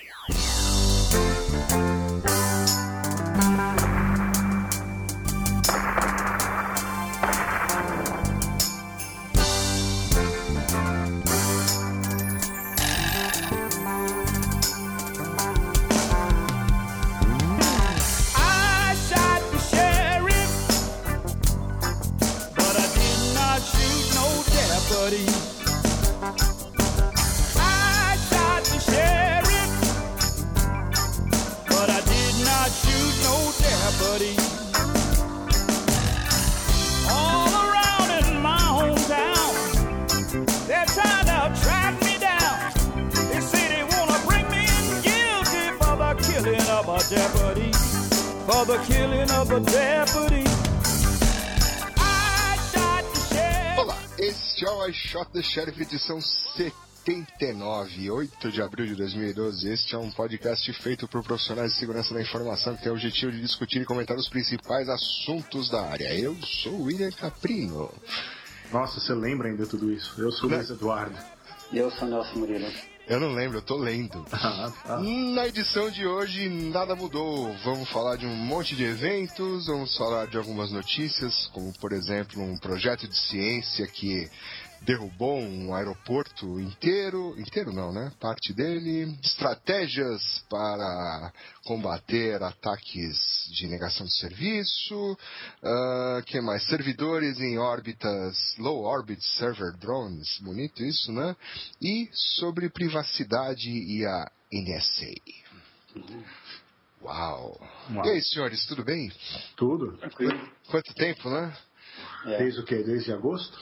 Yeah. The Sheriff edição 79, 8 de abril de 2012. Este é um podcast feito por profissionais de segurança da informação que tem o objetivo de discutir e comentar os principais assuntos da área. Eu sou o William Caprino. Nossa, você lembra ainda tudo isso? Eu sou o. Luiz Eduardo. E eu sou Nelson Murilo. Eu não lembro, eu tô lendo. Ah, tá. Na edição de hoje, nada mudou. Vamos falar de um monte de eventos, vamos falar de algumas notícias, como por exemplo um projeto de ciência que derrubou um aeroporto inteiro, inteiro não, né? Parte dele, estratégias para combater ataques de negação de serviço, ah, que mais? Servidores em órbitas, low orbit server drones, bonito isso, né? E sobre privacidade e a NSA. Uau. Uau. E aí, senhores, tudo bem? Tudo? Tranquilo. Quanto tempo, né? É. Desde o quê? Desde agosto?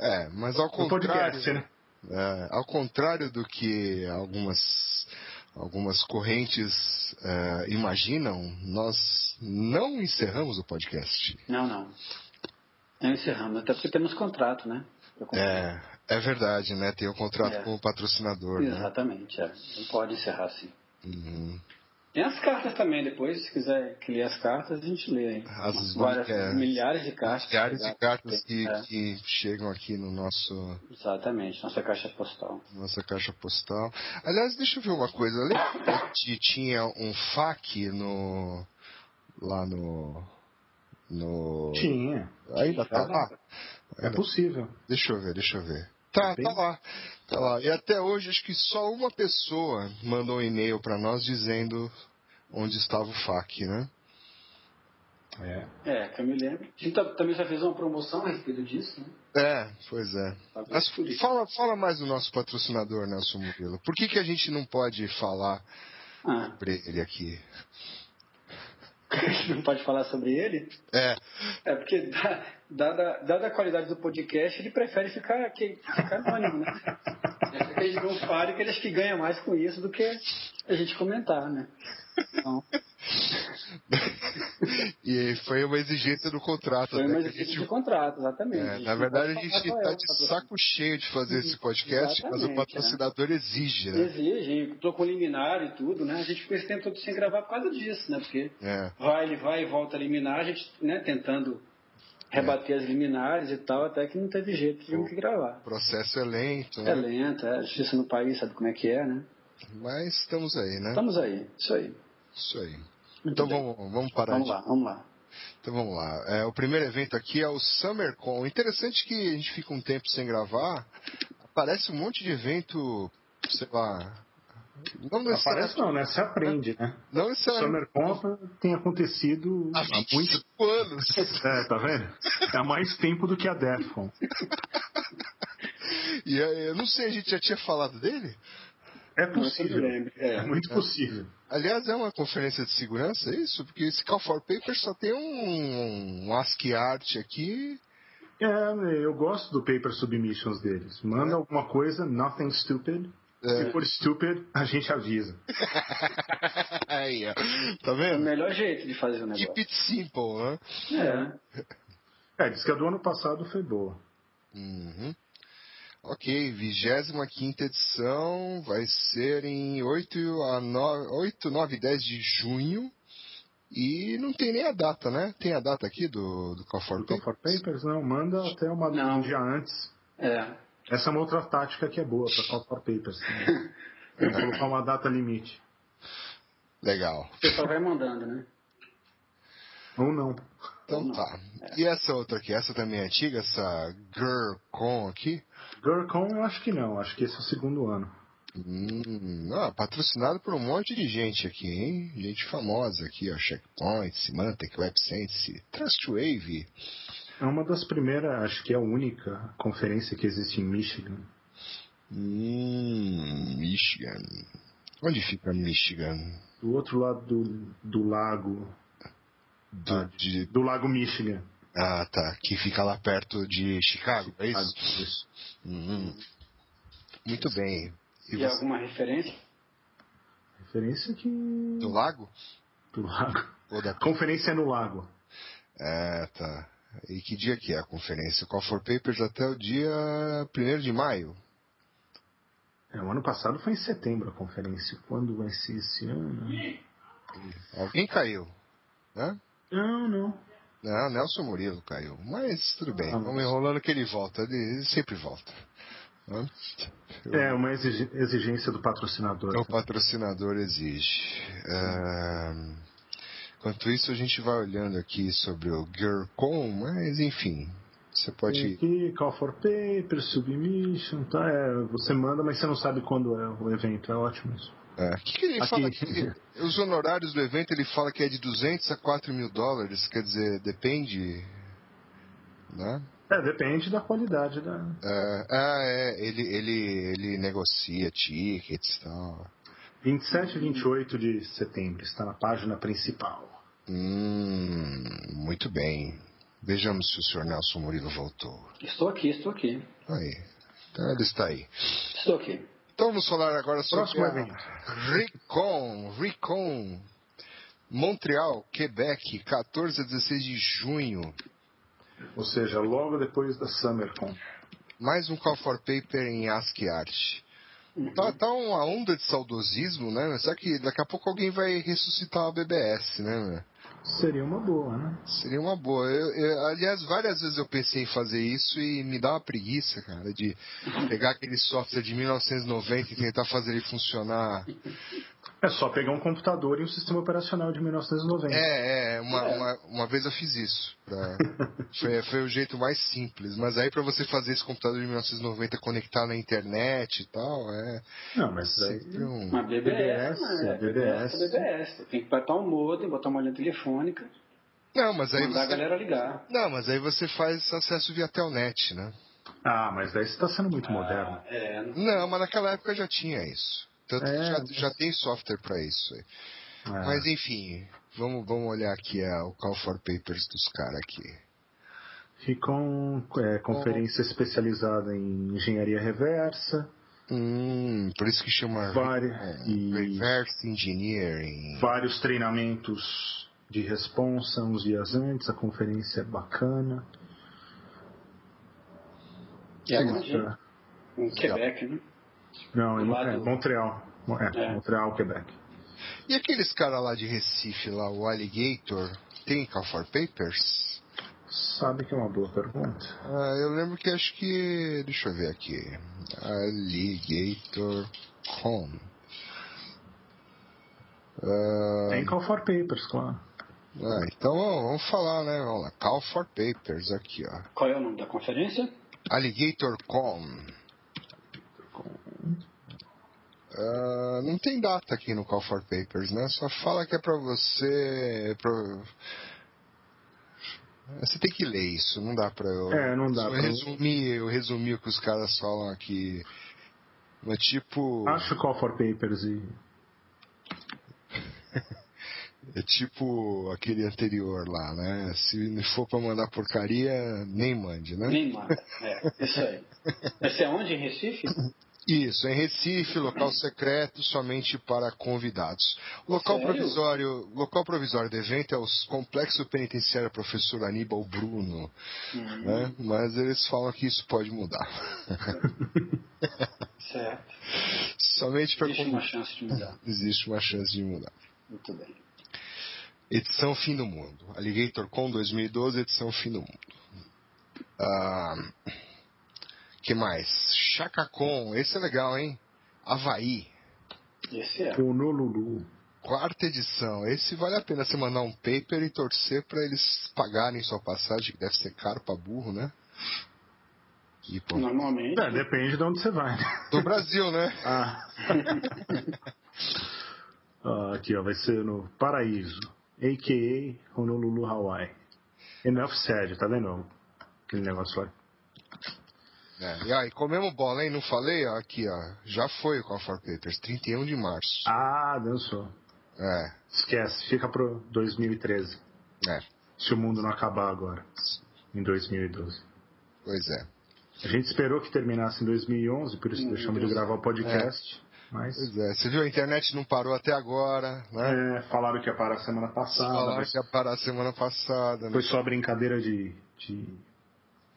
É, mas ao O contrário, podcast, né? é, ao contrário do que algumas algumas correntes é, imaginam, nós não encerramos o podcast. Não, não. Não encerramos, até porque temos contrato, né? É, é verdade, né? Tem o contrato É. com o patrocinador, né? Exatamente, é. Não pode encerrar assim. Uhum. Tem as cartas também, depois, se quiser que ler as cartas, a gente lê aí. As Várias, é, milhares de cartas. milhares de cartas que, É, que chegam aqui no nosso Exatamente, nossa caixa postal. nossa caixa postal. Aliás, deixa eu ver uma coisa. Lembra que tinha um FAQ no lá no no Tinha. ainda tá lá? É possível. Deixa eu ver, deixa eu ver. Tá, tá lá. Tá lá. E até hoje acho que só uma pessoa mandou um e-mail pra nós dizendo onde estava o FAQ, né? É. É, que eu me lembro. A gente tá- também já fez uma promoção a respeito disso, né? É, pois é. Talvez Mas fala, fala mais do nosso patrocinador, Nelson Murilo. Por que, que a gente não pode falar Ah, sobre ele aqui? a gente não pode falar sobre ele? É, É porque, da- dada, dada a qualidade do podcast, ele prefere ficar, que, ficar anônimo, né? É que gente não fale que ele acha que ganha mais com isso do que a gente comentar, né? Então, e foi uma exigência do contrato. foi uma a exigência gente- de contrato, exatamente. É, na verdade, a gente é está de saco cheio de fazer esse podcast, mas o Exatamente, patrocinador exige, né? Exige, tô com liminar e tudo, né? A gente ficou esse tempo todo sem gravar por causa disso, né? Porque É. vai, ele vai e volta a liminar, a gente, né, tentando rebater as liminares e tal, até que não teve jeito, tivemos que gravar. O processo é lento, É né? lento, é justiça no país, sabe como é que é, né? Mas estamos aí, né? Estamos aí, isso aí. Isso aí. Muito Então bem. vamos, vamos parar Vamos de... lá, vamos lá. Então vamos lá. É, o primeiro evento aqui é o SummerCon. Interessante que a gente fica um tempo sem gravar. Aparece um monte de evento, sei lá. Não necessariamente. Aparece não, né? Se aprende, né? Não necessariamente. SummerCon tem acontecido Há há muito 25 anos. É, tá vendo? É há mais tempo do que a Defcon. E é, eu não sei, a gente já tinha falado dele? É possível. É É. muito possível. Aliás, é uma conferência de segurança, é isso? Porque esse Call for Paper só tem um, um ASCII art aqui. É, eu gosto do paper submissions deles. Manda alguma coisa, nothing stupid. É. Se for stupid, a gente avisa. Aí, ó. Tá É o vendo? melhor jeito de fazer o negócio. Keep it simple, né? É. É, diz que a do ano passado foi boa. Uhum. Ok, 25 edição vai ser em 8, a 9, 8, 9 e 10 de junho. E não tem nem a data, né? Tem a data aqui do, do Call for Do Call Paper? for Papers, não, manda até uma, Não. um dia antes. É. Essa é uma outra tática que é boa para Call for Papers. também. É colocar uma data limite. Legal. O pessoal vai mandando, né? Ou não. Então Não. tá. E essa outra aqui? Essa também é antiga? Essa GirlCon aqui? Girlcon eu acho que não, acho que esse é o segundo ano. Hum, ah, patrocinado por um monte de gente aqui, hein? Gente famosa aqui, ó. Checkpoint, Symantec, WebSense, Trustwave. É uma das primeiras, acho que é a única conferência que existe em Michigan. Hum, Michigan. Onde fica Michigan? Do outro lado do, do lago. Do, de- Do lago Michigan. ah, tá. Que fica lá perto de Chicago, é isso? Isso. Hum, muito bem. E E você, alguma referência? Referência que. do lago? Do lago. Ou da... Conferência no lago. É, tá. E que dia que é a conferência? Call for Papers até o dia 1 de maio. É, o ano passado foi em setembro a conferência. Quando vai ser esse ano? Alguém caiu, né? Não, não. Não, Nelson Murilo caiu. Mas tudo bem, Ah, vamos enrolando que ele volta. Ele, sempre volta. Eu- É uma exigência do patrocinador. o patrocinador exige. É, Enquanto isso, a gente vai olhando aqui sobre o GearCon, mas enfim, você Tem pode. aqui, call for paper, submission, tá? É, você manda, mas você não sabe quando é o evento. É ótimo isso. É, O que, que ele Aqui. fala aqui? Os honorários do evento, ele fala que é de 200 a 4 mil dólares, quer dizer, depende. Né? É, depende da qualidade da. É, ah, é, ele, ele, ele negocia tickets e tal. 27 e 28 de setembro, está na página principal. Hum, muito bem. Vejamos se o senhor Nelson Murilo voltou. Estou aqui, estou aqui. Aí. Então ele está aí. Estou aqui. Então vamos falar agora sobre Próximo a evento. Recon, Recon, Montreal, Quebec, 14 a 16 de junho. Ou seja, logo depois da SummerCon. Mais um Call for Paper em ASCII Art. Tá, tá uma onda de saudosismo, né? Será que daqui a pouco alguém vai ressuscitar a BBS, né? Seria uma boa, né? Seria uma boa. Eu- eu- aliás, várias vezes eu pensei em fazer isso e me dá uma preguiça, cara, de pegar aquele software de 1990 e tentar fazer ele funcionar. É só pegar um computador e um sistema operacional de 1990. É, é, uma, uma, uma vez eu fiz isso. pra- foi, foi o jeito mais simples. Mas aí pra você fazer esse computador de 1990 conectar na internet e tal, é Não, mas aí. sempre um. Uma BBS, BBS, né? BBS. BBS. Tem que botar um modem, botar uma linha telefônica, Não, mas aí mandar a você. galera ligar. Não, mas aí você faz acesso via telnet, né? Ah, mas daí você está sendo muito moderno. Ah, é, não- Não, mas naquela época já tinha isso. Tanto que É, já, mas- já tem software pra isso. É. Mas enfim, vamos, vamos olhar aqui é, o Call for Papers dos caras aqui. Ficam é, conferência especializada em engenharia reversa, Hum, por isso que chama Vari- é, e- Reverse Engineering. vários treinamentos de responsa uns dias antes, a conferência é bacana. E aonde? É, Em Quebec, né? Não, em Montreal. Montreal. É, É. Montreal, Quebec. E aqueles caras lá de Recife, lá, o Alligator, tem Call for Papers? Sabe que é uma boa pergunta. Ah, eu lembro que acho que. Deixa eu ver aqui. Alligator Com. Ah, Tem Call for Papers, claro. ah, então vamos falar, né? Vamos lá. Call for Papers aqui, ó. Qual é o nome da conferência? Alligator Ah, não tem data aqui no Call for Papers, né? Só fala que é pra você. pra- Você tem que ler isso, não dá pra eu. É, não dá eu pra- eu resumi o que os caras falam aqui. Mas tipo. Acho Call for Papers e. É tipo aquele anterior lá, né? Se for pra mandar porcaria, nem mande, né? Nem manda. É, isso aí. Esse é onde? Em Recife? Isso, em Recife, local secreto somente para convidados. O local Sério? provisório, local provisório do evento é o Complexo Penitenciário Professor Aníbal Bruno, Hum, né? Mas eles falam que isso pode mudar. certo. somente para Existe uma chance de mudar. Existe uma chance de mudar. Muito bem. Edição Fim do Mundo. Alligator Con 2012, edição Fim do Mundo. Ah, que mais? Chacacon, esse é legal, hein? Havaí. Esse é. Honolulu. Quarta edição. Esse vale a pena você mandar um paper e torcer pra eles pagarem sua passagem, que deve ser caro pra burro, né? E, pô, Normalmente. É, depende de onde você vai. né? do Brasil, né? Ah. Ah, aqui, ó, vai ser no Paraíso, a.k.a. Honolulu, Hawaii. Enough said, tá vendo? Aquele negócio lá. É, e aí, comemos bola, hein? Não falei? Ó, Aqui, ó. Já foi o Call for Papers, 31 de março. Ah, dançou. É, Esquece, fica pro 2013. é, Se o mundo não acabar agora, em 2012. pois é. A gente esperou que terminasse em 2011, por isso Hum, deixamos de gravar o podcast. Mas Pois é. Você viu, a internet não parou até agora, né? é, falaram que ia parar semana passada. Falaram mas que ia parar semana passada, né? Foi só brincadeira de, de-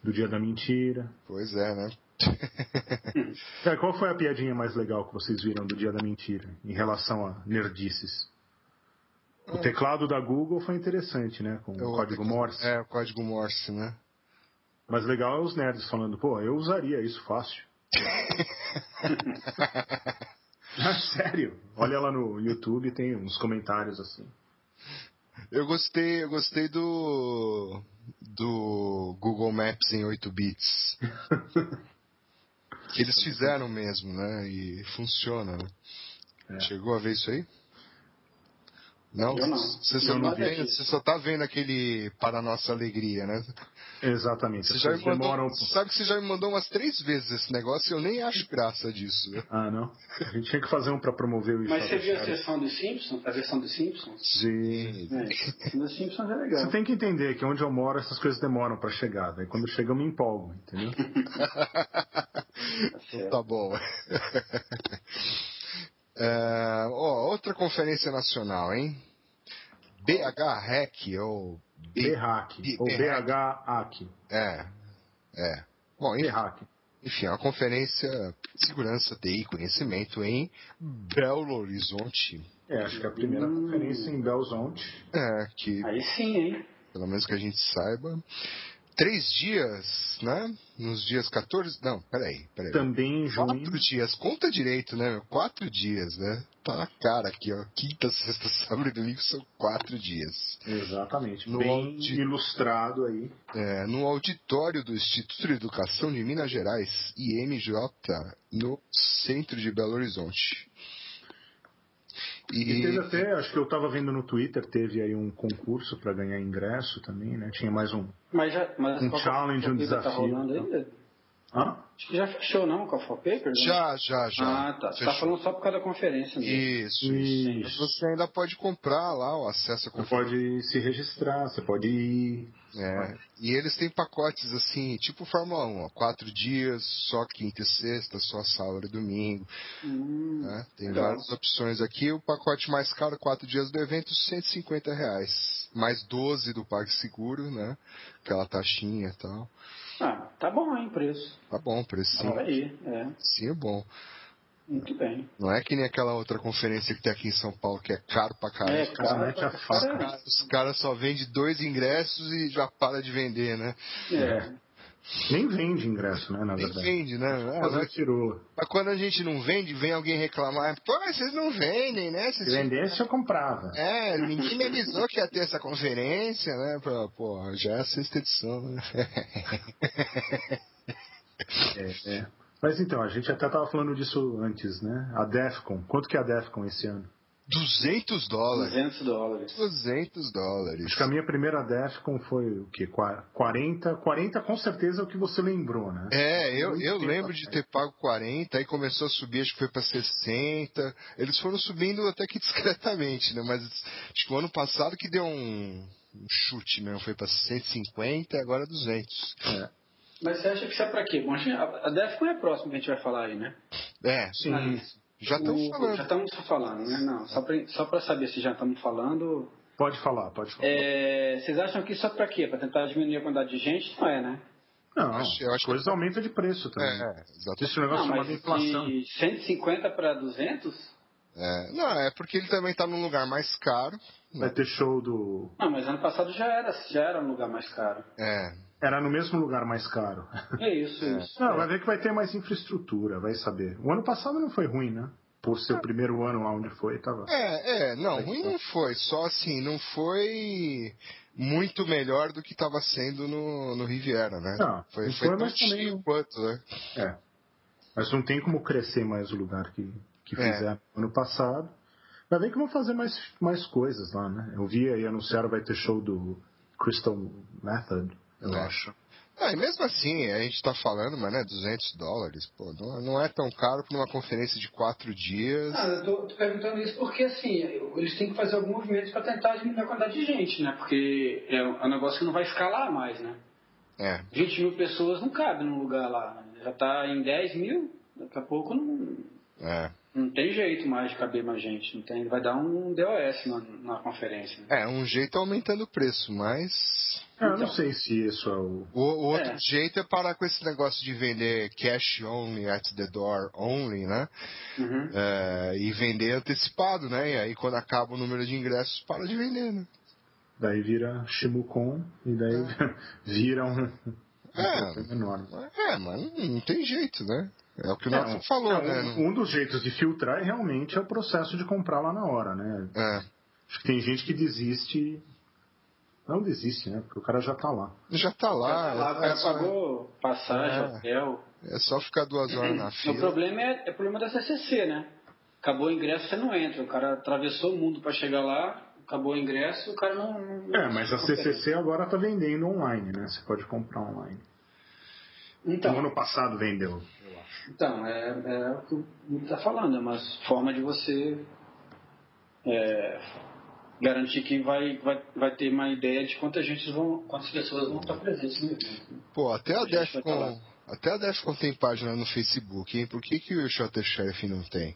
do dia da mentira. Pois é, né? Cara, qual foi a piadinha mais legal que vocês viram do dia da mentira em relação a nerdices? O teclado da Google foi interessante, né? Com o código Morse. É, o código Morse, né? Mas legal é os nerds falando, pô, eu usaria isso fácil. Ah, sério. Olha lá no YouTube, tem uns comentários assim. Eu gostei, eu gostei do do Google Maps em 8 bits. que eles fizeram mesmo, né? E funciona, né? É. Chegou a ver isso aí? Não? Você só, vi. você só tá vendo aquele Para Nossa Alegria, né? Exatamente. Você já mandou, demoram. sabe que você já me mandou umas três vezes esse negócio e eu nem acho graça disso. né? Ah, não. A gente tinha que fazer um pra promover o Mas você viu a sessão dos Simpsons? A versão dos Simpsons? Sim. É, a sessão dos Simpsons é legal. Você tem que entender que onde eu moro essas coisas demoram pra chegar. Daí quando chega eu me empolgo, entendeu? certo. Tá bom. É, ó, outra conferência nacional, hein? BH Rec, ou B... BHAC. Ou BHAC. É, é. Bom, enfim, BHAC. enfim, é uma conferência de segurança, TI e conhecimento em Belo Horizonte. É, acho que é a primeira Hum. conferência em Belzonte. É, que Aí sim, hein? pelo menos que a gente saiba. Três dias, né? Nos dias 14. Não, peraí, peraí. Também em junho. Quatro dias, conta direito, né? Quatro dias, né? Tá na cara aqui, ó. Quinta, sexta, sábado e domingo são quatro dias. Exatamente. No Bem audi- ilustrado aí. É, no auditório do Instituto de Educação de Minas Gerais, IMJ, no centro de Belo Horizonte. E E, teve até, acho que eu tava vendo no Twitter, teve aí um concurso pra ganhar ingresso também, né? Tinha mais um. Mas já. Mas Um qual- challenge, um Tá desafio. rolando ainda? Hã? Acho que já fechou, não, com a Paper? né? já, já, já. Ah, tá. Você tá Fechou. falando só por causa da conferência mesmo. Isso, isso. Mas você ainda pode comprar lá o acesso à Você conferência. pode se registrar, você pode ir. É, e eles têm pacotes assim, tipo Fórmula 1, ó, quatro dias, só quinta e sexta, só sábado e domingo. Hum, né? Tem legal. várias opções aqui. O pacote mais caro, quatro dias do evento, 150 reais. Mais 12 do PagSeguro, né? Aquela taxinha e tal. Ah, tá bom, hein, preço. Tá bom, precinho. Olha aí, é. Sim, é bom. Muito bem. Não é que nem aquela outra conferência que tem aqui em São Paulo, que é caro pra caralho. É, Os caras- cara, mete a cara, faca. cara, Os caras só vendem dois ingressos e já para de vender, né? É. Nem vende ingresso, né? Na Nem verdade. vende, né? Ah, Fazer mas- tirou. Mas quando a gente não vende, vem alguém reclamar. Pô, vocês não vendem, né? Se Vocês... vendesse, eu comprava. É, ninguém me avisou que ia ter essa conferência, né? Pô, Pô, já é a sexta edição, né? É, é. Mas então, a gente até tava falando disso antes, né? A Defcon. Quanto que é a Defcon esse ano? 200 dólares. 200 dólares. 200 dólares. Acho que a minha primeira Defcon foi o quê? Qua- 40? 40 com certeza é o que você lembrou, né? É, eu, eu lembro de ter pago 40, aí começou a subir, acho que foi pra 60. Eles foram subindo até que discretamente, né? Mas acho que o ano passado que deu um, um chute mesmo, foi pra 150 e agora 200. Mas você acha que isso é pra quê? Bom, a gente- a a Defcon é próximo que a gente vai falar aí, né? É, Sim. Já estão o- falando. Já estamos falando, né? Não, só pra, só pra saber se já estamos falando. Pode falar, pode falar. É, vocês acham que isso é pra quê? Pra tentar diminuir a quantidade de gente? Não é, né? Não, acho- eu acho as coisas aumentam de preço também. É, exatamente. Um negócio Não, chamado mas inflação. de 150 para 200? É, não, é porque ele também tá num lugar mais caro. Vai ter show do. Não, mas ano passado já era, já era um lugar mais caro. É, Era no mesmo lugar mais caro. É isso, isso. Não, vai ver que vai ter mais infraestrutura, vai saber. O ano passado não foi ruim, né? por ser o primeiro ano lá onde foi, tava. É, é, não, ruim não foi. Só assim, não foi muito melhor do que estava sendo no, no Riviera, né? Não, foi, foi, foi, mas também não- quanto, né? É. Mas não tem como crescer mais o lugar que, que É. fizeram ano passado. Vai ver que vão fazer mais, mais coisas lá, né? Eu vi aí anunciaram vai ter show do Crystal Method, eu É. acho. Ah, e mesmo assim, a gente tá falando, mas né, 200 dólares, pô, não, não é tão caro pra uma conferência de quatro dias. Ah, eu tô, tô perguntando isso porque, assim, eles têm que fazer algum movimento para tentar diminuir a quantidade de gente, né? Porque é um é negócio que não vai escalar mais, né? É, 20 mil pessoas não cabe num lugar lá, né? Já tá em 10 mil, daqui a pouco não, é. não tem jeito mais de caber mais gente. Não tem, vai dar um DOS na, na conferência. né? É, um jeito é aumentando o preço, mas. É, eu não Então. sei se isso é o. O, o outro É. jeito é parar com esse negócio de vender cash only, at the door only, né? Uhum. É, e vender antecipado, né? E aí quando acaba o número de ingressos, para de vender, né? Daí vira Shimukon e daí vira um, É. enorme. É, mas não, não tem jeito, né? É o que o É, Nelson falou, é, né? um, um dos jeitos de filtrar é realmente é o processo de comprar lá na hora, né? É, Acho que tem gente que desiste. Não desiste, né? Porque o cara já tá lá. já tá lá, lá, o é, cara só, pagou passagem, É. hotel. é só ficar duas horas na O fila. problema é, é o problema da CCC, né? Acabou o ingresso, você não entra. O cara atravessou o mundo para chegar lá, acabou o ingresso, o cara não. não É, mas a CCC agora tá vendendo online, né? Você pode comprar online. No Então, ano passado vendeu. então é, é o que o Guto está falando, é uma forma de você é, garantir que vai, vai, vai ter uma ideia de quantas, gente vão, quantas pessoas vão estar presentes no evento. Pô, até a Defcon, até a Defcon tem página no Facebook, hein? Por que, que o Shutter Chef não tem?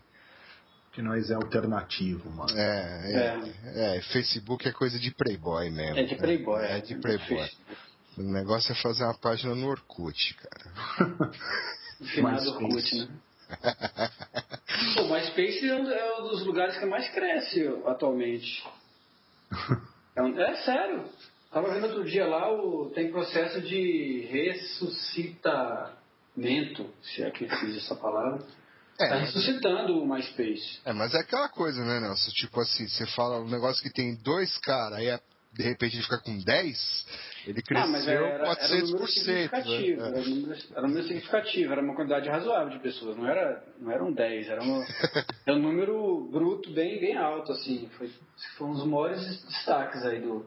Que nós é alternativo, mano. É, é, é, Facebook é coisa de playboy mesmo. É de Playboy. É, de playboy. O negócio é fazer uma página no Orkut, cara. Finado Orkut, né? Pô, o MySpace é é um dos lugares que mais cresce atualmente. É, é sério. Tava vendo outro dia lá, o, tem processo de ressuscitamento, se é que existe essa palavra. É, Tá mas- ressuscitando o MySpace. É, mas é aquela coisa, né, Nelson? Tipo assim, você fala um negócio que tem dois caras, aí é- de repente ele fica com 10, ele Ah, mas cresceu era, era um 400%. número significativo, né? era, um número, era um número significativo, era uma quantidade razoável de pessoas, não, era, não eram 10, era, um, era um número bruto bem, bem alto, assim, foi, foi um dos maiores destaques aí do,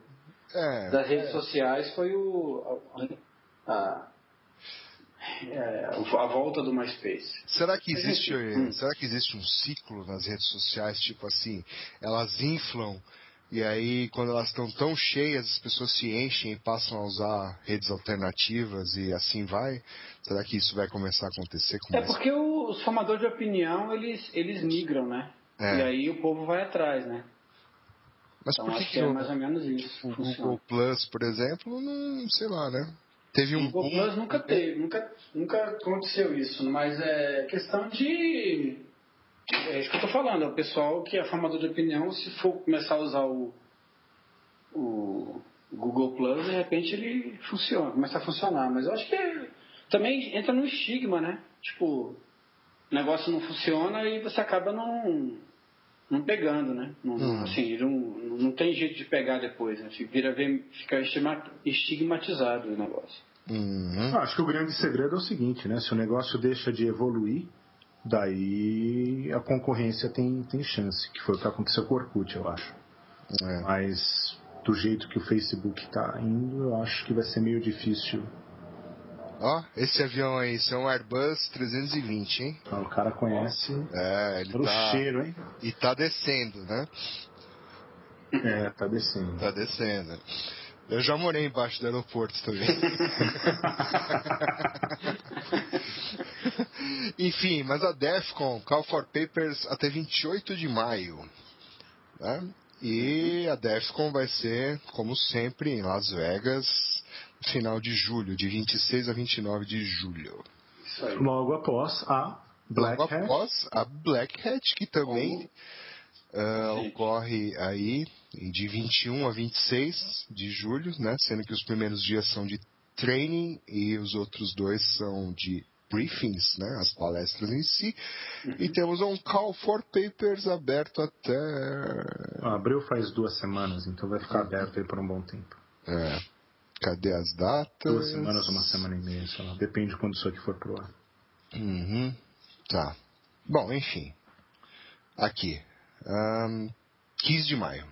É, das redes sociais, foi o, a, a, é, a volta do MySpace. Será que existe, Hum. será que existe um ciclo nas redes sociais, tipo assim, elas inflam e aí quando elas estão tão cheias as pessoas se enchem e passam a usar redes alternativas e assim vai? Será que isso vai começar a acontecer com É mais? porque os formadores de opinião, eles, eles migram, né? É. E aí o povo vai atrás, né? Mas Então por que, que que é o, mais ou menos isso. o funciona. Google Plus, por exemplo, não, sei lá, né? Teve um O Google boom, Plus nunca teve, nunca, nunca aconteceu isso, mas é questão de. É isso que eu tô falando, é o pessoal que é formador de opinião, se for começar a usar o, o Google Plus, de repente ele funciona, começa a funcionar. Mas eu acho que é- também entra no estigma, né? Tipo, o negócio não funciona e você acaba não, não pegando, né? Não, Uhum. Assim, não, não tem jeito de pegar depois, né? Fica, vira, fica estigma- estigmatizado o negócio. Uhum. Ah, acho que o grande segredo é o seguinte, né? Se o negócio deixa de evoluir, daí a concorrência tem, tem chance, que foi o que aconteceu com o Orkut, eu acho. É. Mas do jeito que o Facebook tá indo, eu acho que vai ser meio difícil. Ó, esse avião aí, isso é um Airbus 320, hein? Ah, O cara conhece É, ele pelo tá. cheiro, hein? E tá descendo, né? É, tá descendo. Tá descendo. Eu já morei embaixo do aeroporto também. Enfim, mas a DEFCON, Call for Papers até 28 de maio. Né? E a DEFCON vai ser, como sempre, em Las Vegas, no final de julho, de 26 a 29 de julho. Isso aí. Logo após a Black Logo Hat. após a Black Hat, que também Sim. ocorre aí de 21 a 26 de julho, né? Sendo que os primeiros dias são de training e os outros dois são de briefings, né, as palestras em si, e temos um call for papers aberto até... Ah, abriu faz duas semanas, então vai ficar aberto aí por um bom tempo. É. Cadê as datas? Duas semanas, uma semana e meia, sei lá. Depende de quando isso aqui for pro ar. Uhum. Tá. Bom, enfim. Aqui. Um, 15 de maio.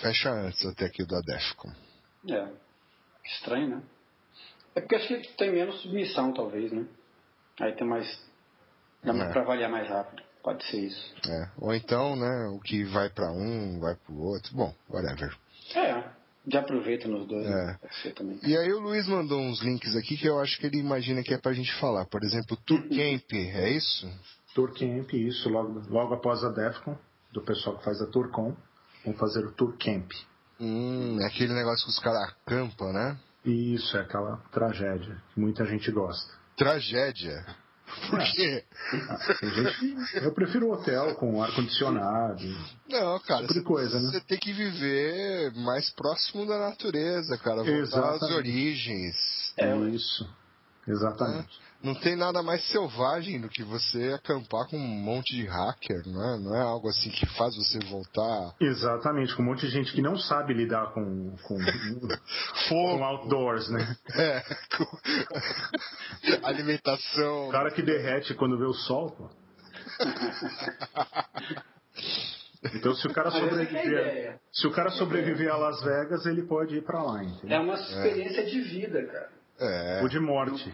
Fecha antes até aqui do Adefcon. É. Estranho, né? É porque acho que tem menos submissão, talvez, né? Aí tem mais. Dá É. pra avaliar mais rápido. Pode ser isso. É. Ou então, né, o que vai pra um, vai pro outro. Bom, whatever. É. Já aproveita nos dois. É. Né? E aí o Luiz mandou uns links aqui que eu acho que ele imagina que é pra gente falar. Por exemplo, Tourcamp, é isso? Tour Camp, isso, logo, logo após a DEFCON, do pessoal que faz a Tourcon, vão fazer o Tour Camp. Hum, é aquele negócio que os caras acampam, né? E isso é aquela tragédia que muita gente gosta. Tragédia. Por quê? Ah, gente, eu prefiro hotel com ar-condicionado. Não, cara, Tipo coisa, né? você tem que viver mais próximo da natureza, cara. Voltar às Exatamente. origens. É. Isso, exatamente. Não tem nada mais selvagem do que você acampar com um monte de hacker, não é? Não é algo assim que faz você voltar Exatamente, com um monte de gente que não sabe lidar com, com, com outdoors, né? É, com alimentação. O cara que derrete quando vê o sol, pô. Então se o cara que é sobreviver, se o cara sobreviver a Las Vegas, ele pode ir pra lá, É entendeu? uma experiência de vida, cara. É. Ou de morte.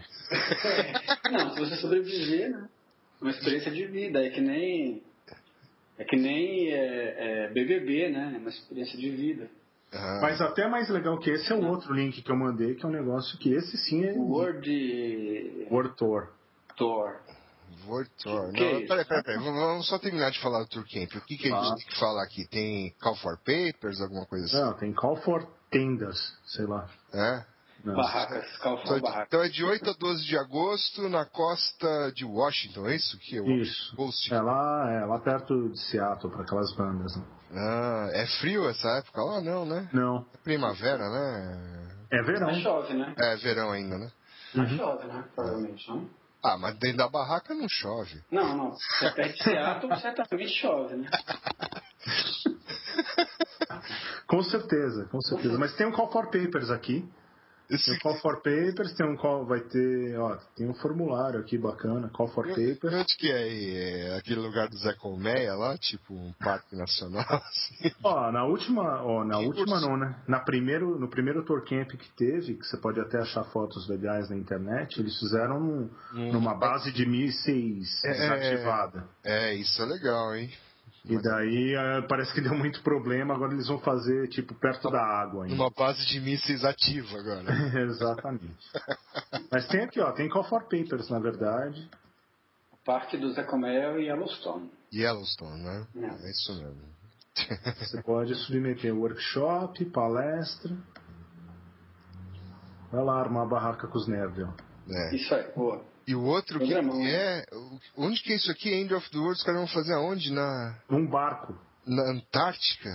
Não, se você sobreviver, né? Uma experiência de vida. É que nem. É que nem é, é, BBB, né? É uma experiência de vida. Ah, Mas até mais legal que esse é o outro link que eu mandei, que é um negócio que esse sim é World World Tour. Tour. Vortor. Que Não, isso? peraí, peraí, peraí. Vamos vamos só terminar de falar do Tourcamp. O que, que a gente tem que falar aqui? Tem Call for Papers, alguma coisa assim? Não, tem Call for Tendas, sei lá. É? Não. Barracas, Então, calçou barracas. então é de 8 a 12 de agosto na costa de Washington, é isso? Que é o Isso. Coast? É lá, é lá perto de Seattle, para aquelas bandas. Né? Ah, é frio essa época lá? Não, né? Não, É primavera, né? é verão. Mas chove, né? É verão ainda, né? Mas chove, né? Provavelmente, não? Ah, mas dentro da barraca não chove. Não, não. Se é perto de Seattle, certamente chove, né? Com certeza, com certeza. Mas tem um Call for Papers aqui. Tem Esse... um Call for Papers, tem um call, vai ter, ó, tem um formulário aqui bacana, Call for Papers. Onde que é? É aquele lugar do Zé Colmeia lá? Tipo um parque nacional, assim? Ó, na última, ó, na Que última curso? não, né? Na primeiro, no primeiro tour camp que teve, que você pode até achar fotos legais na internet, eles fizeram num- numa base de mísseis É, desativada. É, isso é legal, hein? E daí eh, parece que deu muito problema, agora eles vão fazer tipo perto da água ainda. Numa base de mísseis ativa agora. Exatamente. Mas tem aqui, ó, tem Call for Papers, na verdade. O Parque do Zé Comel e Yellowstone. Yellowstone, né? É. É isso mesmo. Você pode submeter workshop, palestra. Vai lá armar a barraca com os nerds, ó. É. Isso aí, boa. E o outro que Programão, é. Onde que é isso aqui? End of the World, os caras vão fazer aonde? Na, Num barco. na Antártica?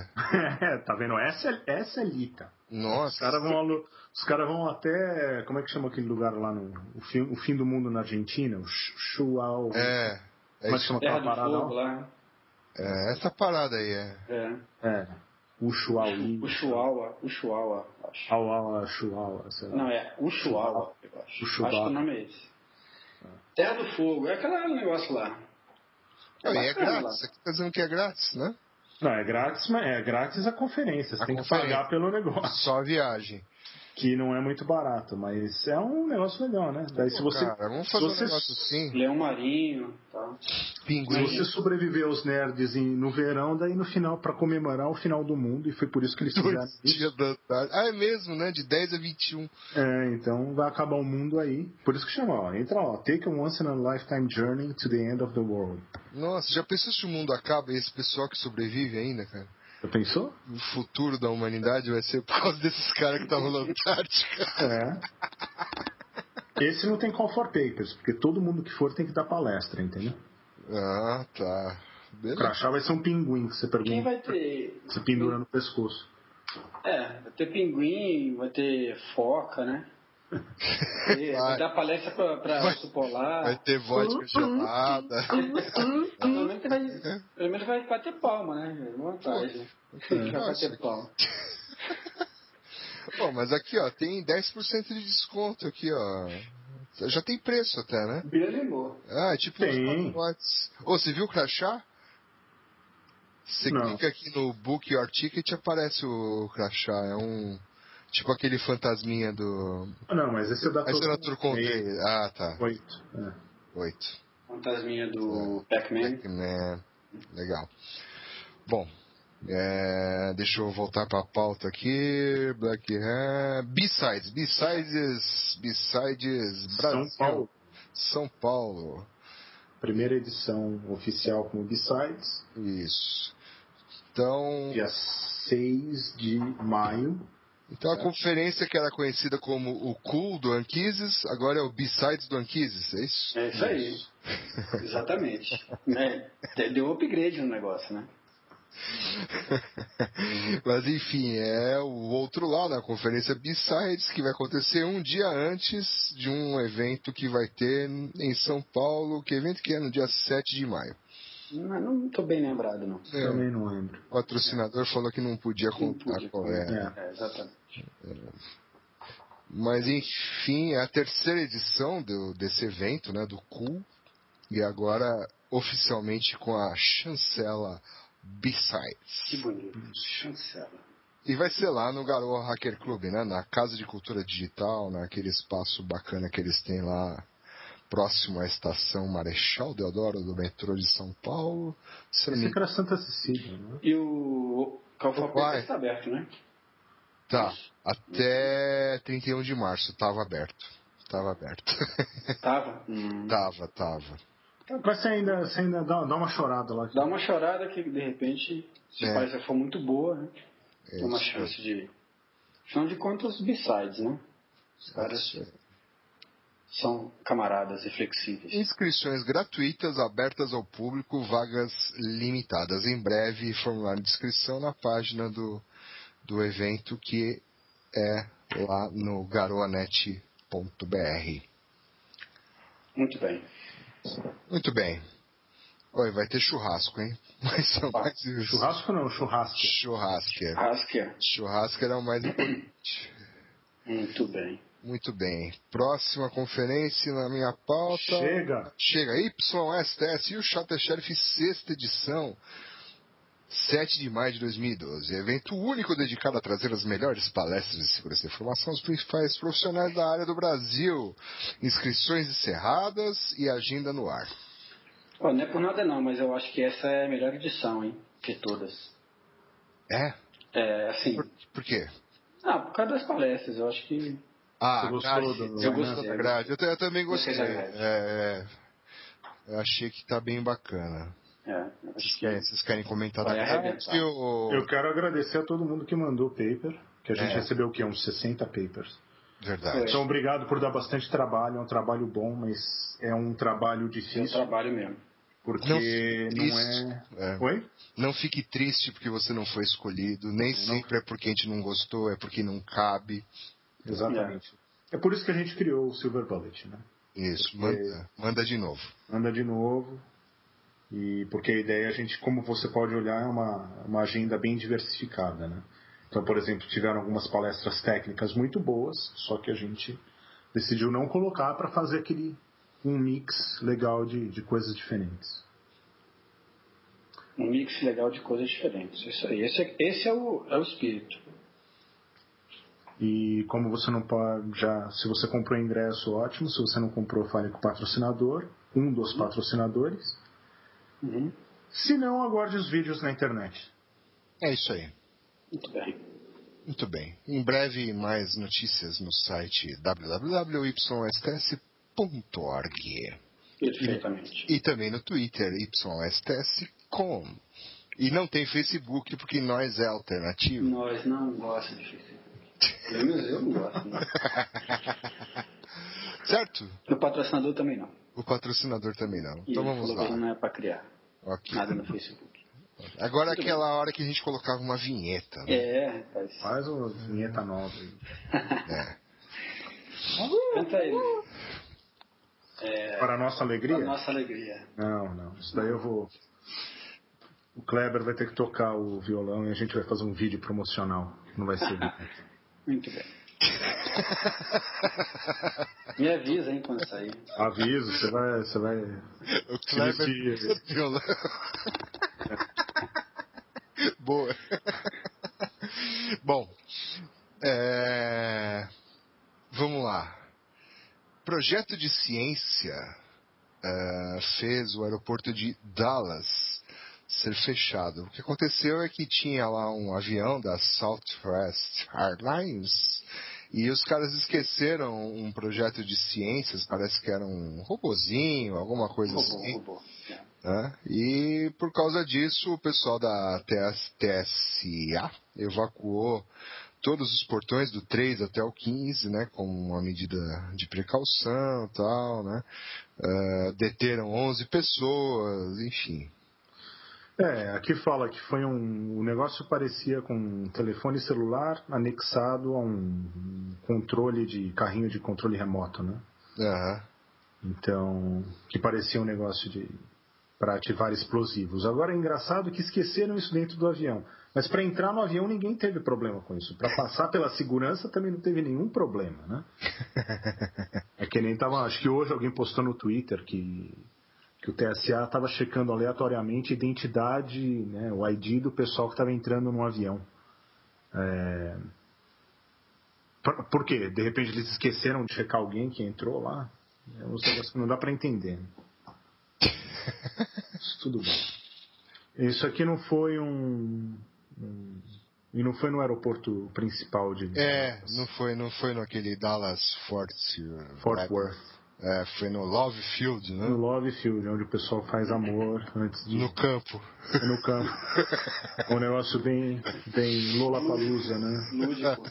É, tá vendo? Essa, é- essa é Lita. Nossa. Os caras vão, os caras vão até. Como é que chama aquele lugar lá no. O fim, o fim do mundo na Argentina? O Ch- Chuau. É. É, Como é que isso, chama aquela parada Fogo lá? é essa parada aí, é. É. É. Chuaua. O Chuaua, acho. Auala, Chuaua, sei lá. Não, é o Chuaua, eu acho. Acho que o nome é esse. Terra do Fogo. É aquele negócio lá. Não, e é grátis. Aqui tá dizendo que é grátis, né? Não, é grátis, mas é grátis a conferência. Você A tem conferência. que pagar pelo negócio. Só a viagem. Que não é muito barato, mas é um negócio legal, né? Daí se você. Cara, vamos se fazer um você- negócio assim. Leão Marinho e tal. Se Pinguim. você sobreviver aos nerds em- no verão, daí no final, pra comemorar o final do mundo, e foi por isso que eles fizeram dias da tarde. Ah, é mesmo, né? De 10 a 21. É, então vai acabar o mundo aí. Por isso que chama, ó, entra ó, Take a once in a lifetime journey to the end of the world. Nossa, já pensou se o mundo acaba e esse pessoal que sobrevive ainda, cara? Já pensou? O futuro da humanidade vai ser por causa desses caras que estavam na Antártica. É. Esse não tem call for papers, porque todo mundo que for tem que dar palestra, entendeu? Ah, tá. O Beleza. crachá vai ser um pinguim que você Quem pergunta. vai ter. Você pendura no pescoço. É, vai ter pinguim, vai ter foca, né? Vai dar palestra para o Polar. Vai ter vodka gelada. pelo, menos vai, pelo menos vai bater palma, né? Vantagem. Vai bater palma. Bom, mas aqui, ó, tem 10% de desconto aqui, ó. Já tem preço até, né? Bia lembrou. Ah, é tipo Tem. os pacotes. Ô, você viu o crachá? Você Não. clica aqui no Book Your Ticket e aparece o crachá. É um. Tipo aquele fantasminha do. Ah, não, mas esse é da A assinatura Conte. Ah, tá. Oito. É. Oito. Fantasminha do Pac-Man. Pac-Man. Legal. Bom, é, deixa eu voltar para a pauta aqui. Black Hat. B-Sides. B-Sides. B-Sides. Brasil. São Paulo. São Paulo. Primeira edição oficial com o B-Sides, Isso. Então, dia 6 de maio. Então a conferência que era conhecida como o Cool do Anquises, agora é o B-Sides do Anquises, é isso? É isso aí. Exatamente. É, deu upgrade no negócio, né? Mas enfim, é o outro lado, a conferência B-Sides, que vai acontecer um dia antes de um evento que vai ter em São Paulo. Que evento que é? No dia 7 de maio. Não, não tô bem lembrado, não. É, Também não lembro. o patrocinador falou que não podia contar podia qual contar. é. É. É, exatamente. Mas enfim, é a terceira edição do, desse evento, né, do Cool. E agora oficialmente com a chancela B-Sides. Que bonito. Chancela. E vai ser lá no Garoa Hacker Club, né? Na Casa de Cultura Digital, naquele espaço bacana que eles têm lá, próximo à estação Marechal Deodoro do metrô de São Paulo. Se Esse me- que era Santa Cecília, né? E o Calfapé está aberto, né? Tá, até 31 de março, tava aberto. Tava aberto. Tava. Hum. tava, tava. Mas você ainda, você ainda dá, dá uma chorada lá. Dá uma chorada que, de repente, se É. a for muito boa, né? É Tem uma chance de... Afinal de contas, B-sides, né? Os é caras aí. São camaradas e flexíveis. Inscrições gratuitas, abertas ao público, vagas limitadas. Em breve, formulário de inscrição na página do, do evento, que é lá no garoanet.br. Muito bem. Muito bem. Oi, vai ter churrasco, hein? Mas são mais isso. Churrasco não, churrasco. Churrasquer. Hasker. Churrasquer é o mais importante. Muito bem. Muito bem. Próxima conferência na minha pauta. Chega! Chega, YSTS e o Shota Sheriff, sexta edição, 7 de maio de 2012. Evento único dedicado a trazer as melhores palestras de segurança da informação aos principais profissionais da área do Brasil. Inscrições encerradas e agenda no ar. Não é por nada não, mas eu acho que essa é a melhor edição, hein? De todas. É? É, assim... Por, por quê? Ah, por causa das palestras, eu acho que... Ah, Você gostou do- eu gostei. Eu, eu também gostei. É, é. eu achei que tá bem bacana. É, eu Vocês querem, vocês querem comentar da grade? arrebentar. E o- Eu quero agradecer a todo mundo que mandou paper, que a gente É. recebeu o quê? Uns 60 papers. Verdade. Então, obrigado por dar bastante trabalho. É um trabalho bom, mas é um trabalho É um difícil, trabalho mesmo. porque Não não, é... É. Oi? Não fique triste porque você não foi escolhido. Nem sempre é porque a gente não gostou, é porque não cabe. Exatamente. É por isso que a gente criou o Silver Bullet, né? Isso, manda, manda de novo. Anda de novo. E porque a ideia, a gente, como você pode olhar, é uma, uma agenda bem diversificada, né? Então, por exemplo, tiveram algumas palestras técnicas muito boas, só que a gente decidiu não colocar para fazer aquele um mix legal de, de coisas diferentes. Um mix legal de coisas diferentes. Isso aí. Esse é, esse é, o, é o espírito. E como você não pode já, se você comprou ingresso, ótimo. Se você não comprou, fale com o patrocinador, um dos patrocinadores. Uhum. Se não, aguarde os vídeos na internet. É isso aí. Muito bem. Muito bem. Em breve, mais notícias no site www.ysts.org. Perfeitamente. E também no Twitter, YSTS.com. E não tem Facebook porque nós é alternativo. Nós não gostamos de Facebook. Menos eu não gosto. Né? Certo? O patrocinador também não. O patrocinador também não. E Então ele vamos falou que lá. não é pra criar Ok. nada no Facebook. Agora é aquela hora que a gente colocava uma vinheta. Né? É, rapaz. Faz uma vinheta nova aí. É. Canta aí. É, Para a nossa alegria? Para nossa alegria. Não, não. Isso daí eu vou. O Kleber vai ter que tocar o violão e a gente vai fazer um vídeo promocional. Não vai ser. Muito bem. Me avisa, hein, quando sair. Aviso, você vai. Você vai. O Kleber violão. Boa. Bom, é, vamos lá. Projeto de ciência é, fez o aeroporto de Dallas ser fechado. O que aconteceu é que tinha lá um avião da Southwest Airlines e os caras esqueceram um projeto de ciências, parece que era um robozinho, alguma coisa Robô, assim. robô. É. né? E por causa disso, o pessoal da TS TSA evacuou todos os portões do 3 até o 15, né, como uma medida de precaução e tal, né? Eh, deteram 11 pessoas, enfim. É, aqui fala que foi um. O negócio parecia com um telefone celular anexado a um controle de. carrinho de controle remoto, né? Aham. Então. que parecia um negócio de. para ativar explosivos. Agora é engraçado que esqueceram isso dentro do avião. Mas para entrar no avião ninguém teve problema com isso. Para passar pela segurança também não teve nenhum problema, né? É que nem tava. Acho que hoje alguém postou no Twitter que que o TSA estava checando aleatoriamente a identidade, né, o ID do pessoal que estava entrando no avião. É... Por, quê? De repente eles esqueceram de checar alguém que entrou lá? É um negócio que não dá para entender. Isso tudo bem. Isso aqui não foi um, um- E não foi no aeroporto principal de É, não foi, não foi naquele Dallas Fort, Fort Worth. É, foi no Love Field, né? No Love Field, onde o pessoal faz amor antes de No campo. ir no campo. um negócio bem, bem Lollapalooza, né? Lúdico.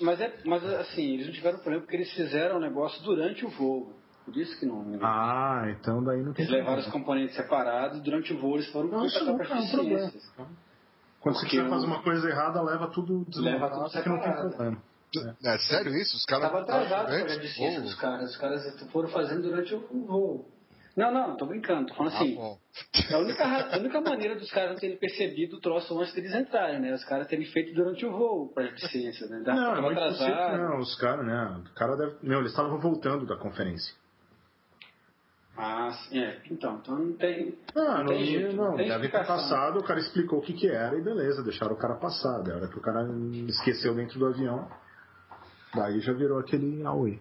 Mas, é, mas assim, eles não tiveram problema porque eles fizeram o negócio durante o voo. Por isso que não. Ah, então daí não tem Eles levaram os componentes separados, durante o voo eles foram Não, isso não para é um problema. Quando você porque quiser o- fazer uma coisa errada, leva tudo Leva tudo que não tem separado. problema. É sério isso? Os caras Estava atrasado o durante projeto de o ciência voo? dos caras. Os caras foram fazendo durante o voo. Não, não, tô brincando. Tô falando Ah, assim. bom. É a única, a única maneira dos caras não terem percebido o troço antes deles entrarem, né? Os caras terem feito durante o voo o projeto de ciência, né? Da- Não, é tava possível que atrasado. não. Os caras, né? O cara deve... Não, eles estavam voltando da conferência. Ah, sim, é. Então, então não tem. Ah, não, não, tem jeito. não, Não, tem deve ter passado, o cara explicou o que que era e beleza, deixaram o cara passar. Da hora que o cara esqueceu dentro do avião, daí já virou aquele Aue.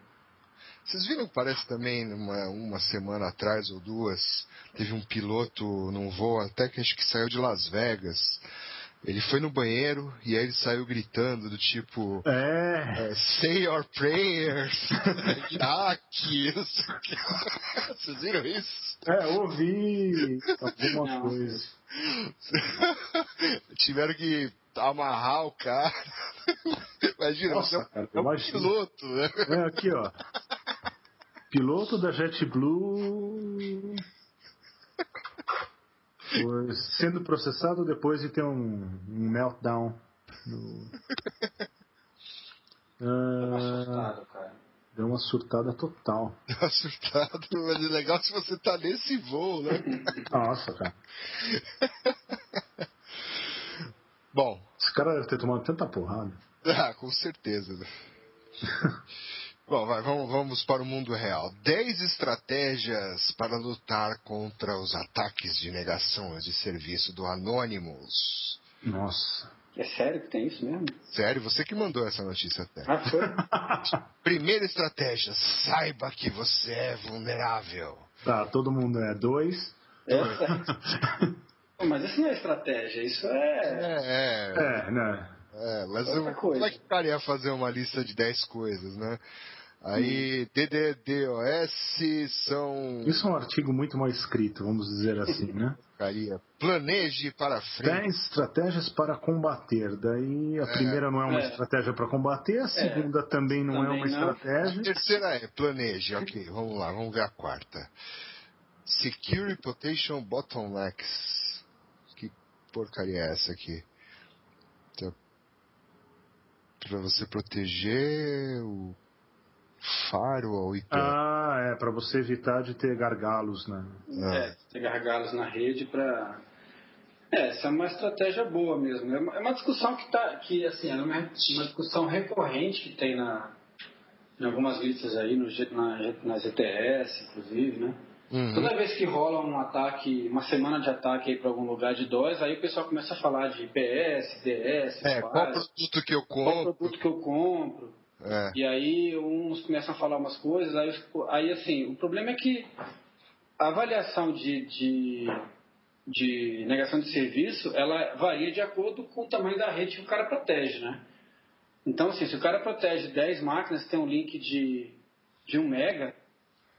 Vocês viram que parece também uma, uma semana atrás ou duas, teve um piloto num voo até que acho que saiu de Las Vegas. Ele foi no banheiro e aí ele saiu gritando do tipo É, é, Say your prayers, Jack, não sei o que. Vocês viram isso? é, ouvi alguma coisa. Tiveram que amarrar o cara. Imagina, Nossa, você é um- cara, é um piloto, né? É, aqui, ó. Piloto da JetBlue sendo processado depois de ter um, um meltdown. No... Tava Ah, assustado, cara. deu uma surtada total. Deu uma surtada, mas é legal se você tá nesse voo, né? Nossa, cara. Bom, Esse cara deve ter tomado tanta porrada. ah, com certeza. Bom, vai, vamos, vamos para o mundo real. 10 estratégias para lutar contra os ataques de negação de serviço do Anonymous. Nossa. É sério que tem isso mesmo? Sério, você que mandou essa notícia até. Ah, foi? Primeira estratégia, saiba que você é vulnerável. Tá, todo mundo é dois. Essa. Mas isso não é estratégia, isso é. É, é, É, né? é mas Outra eu, como é que o cara ia fazer uma lista de 10 coisas, né? Aí, DDDoS são. Isso é um artigo muito mal escrito, vamos dizer assim, né? Porcaria. Planeje para frente. 10 estratégias para combater. Daí a primeira não é uma É. estratégia para combater, a segunda também não é Também uma não. A estratégia. terceira é planeje. Ok, vamos lá, vamos ver a quarta. Secure Potential Bottlenecks. Que porcaria é essa aqui? Então, para você proteger o firewall tudo. Ah, é, para você evitar de ter gargalos, né? É, ter gargalos na rede para é, essa é uma estratégia boa mesmo. É uma, é uma discussão que tá, que assim, é uma, uma, discussão recorrente que tem na, em algumas listas aí, no, na, na GTS, inclusive, né? Uhum. Toda vez que rola um ataque, uma semana de ataque aí para algum lugar de DOS, aí o pessoal começa a falar de IPS, DS, é, qual produto que eu compro, qual produto que eu compro. É. E aí uns começam a falar umas coisas, aí, aí assim, o problema é que a avaliação de, de de negação de serviço, ela varia de acordo com o tamanho da rede que o cara protege, né? Então, assim, se o cara protege 10 máquinas, tem um link de, de 1 mega,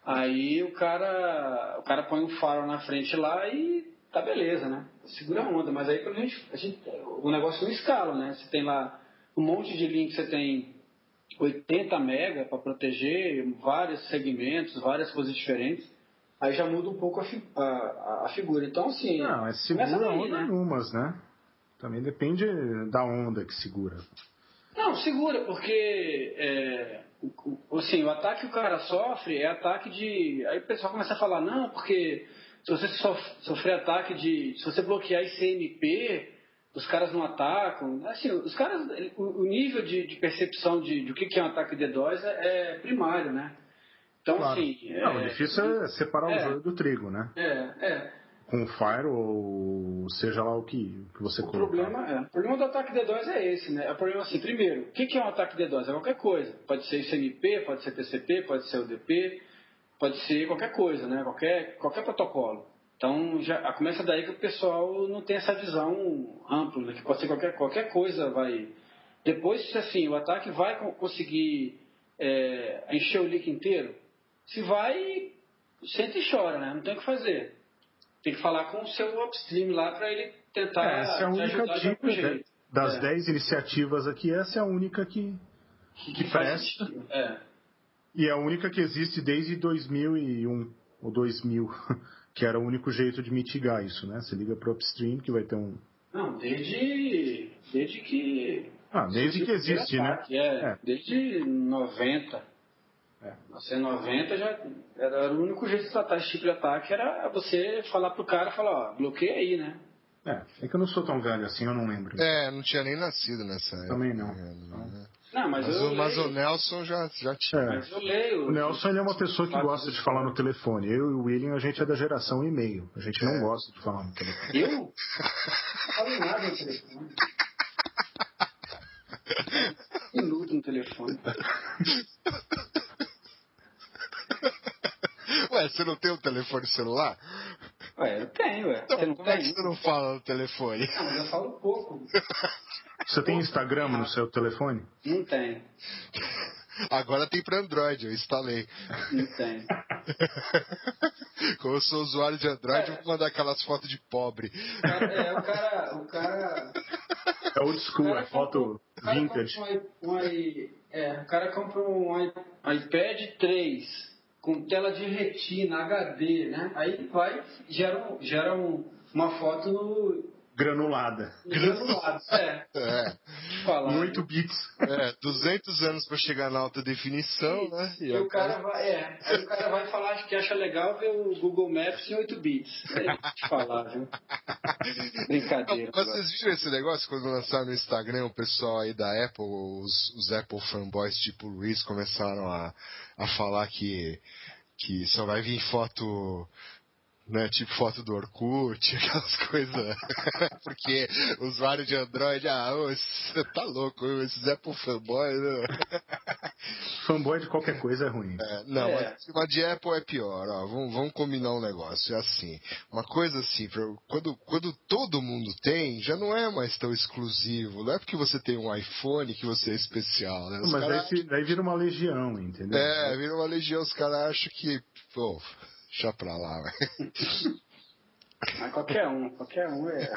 aí o cara, o cara põe um faro na frente lá e tá beleza, né? Segura a onda, mas aí a gente, a gente, o negócio não escala, né? Você tem lá um monte de link, você tem 80 mega para proteger vários segmentos, várias coisas diferentes aí já muda um pouco a, fi, a, a, figura. Então, assim. Não, é segura daí, onda né? umas, né? Também depende da onda que segura. Não, segura, porque é, assim, o ataque que o cara sofre é ataque de. Aí o pessoal começa a falar, não, porque se você sofrer ataque de. Se você bloquear ICMP, os caras não atacam. Assim, os caras. O nível de, de percepção de, de o que é um ataque de DDoS é, é primário, né? Então, claro. assim. Não, o é, difícil é separar é, o joio do trigo, né? É, é. Com o Fire ou seja lá o que, que você o Problema, é, o problema do ataque D2 é esse, né? É o problema assim, primeiro, o que é um ataque D2? É qualquer coisa. Pode ser ICMP, pode ser TCP, pode ser UDP, pode ser qualquer coisa, né? Qualquer, qualquer protocolo. Então, já começa daí que o pessoal não tem essa visão ampla, né? que pode ser qualquer, qualquer coisa vai... Depois, assim, o ataque vai conseguir é, encher o link inteiro, se vai, senta e chora, né? Não tem o que fazer. Tem que falar com o seu upstream lá para ele tentar. É, essa é a única dica das 10 é. iniciativas aqui, essa é a única que, que, que presta. É. E é a única que existe desde 2001 ou 2000, que era o único jeito de mitigar isso, né? Você liga para o upstream que vai ter um. Não, desde, desde que. Ah, desde que existe, né? É, é, desde 90. É. Você 90 já era o único jeito de tratar esse tipo de ataque era você falar pro cara, falar, ó, bloqueia aí, né? É, é que eu não sou tão velho assim, eu não lembro. É, não tinha nem nascido nessa época. Também não. É, não. não mas, mas, o, mas o Nelson já, já tinha. É. Mas eu leio. O Nelson ele é uma pessoa que gosta de falar no telefone. Eu e o William, a gente é da geração e-mail. A gente não é. gosta de falar no telefone. Eu? Não falo nada no telefone. Minuto no telefone. Ué, você não tem um telefone celular? Ué, eu tenho, ué. Então, você não como tem? é que você não fala no telefone? Não, mas eu falo pouco. Você tem Instagram no seu telefone? Não tem. Agora tem para Android, eu instalei. Não tem. Como eu sou usuário de Android, é. eu vou mandar aquelas fotos de pobre. É, o cara. O cara... É old school, é foto vintage. Um, um, é, o cara compra um iPad 3 com tela de retina, HD, né? Aí vai, gera, gera um, uma foto granulada. Granulada, é. é. Falar, 8 bits. É, 200 anos para chegar na alta definição, Sim. né? E, e o cara vai, é, aí o cara vai falar que acha legal ver o Google Maps em 8 bits. É, te falar, viu? Brincadeira. Mas vocês viram esse negócio quando lançaram no Instagram o pessoal aí da Apple, os, os Apple fanboys tipo o Luiz começaram a, a falar que que só vai vir foto né? Tipo foto do Orkut, aquelas coisas. Porque usuário de Android, ah, você tá louco, esses Apple fanboy, né? Fanboy de qualquer coisa é ruim. É, não, é. Mas, mas de Apple é pior, ó. Vamos, vamos combinar um negócio. É assim. Uma coisa assim, quando, quando todo mundo tem, já não é mais tão exclusivo. Não é porque você tem um iPhone que você é especial, né? Os mas cara... daí, daí vira uma legião, entendeu? É, vira uma legião, os caras acham que. Pô, Deixa pra lá, Mas qualquer um, qualquer um é.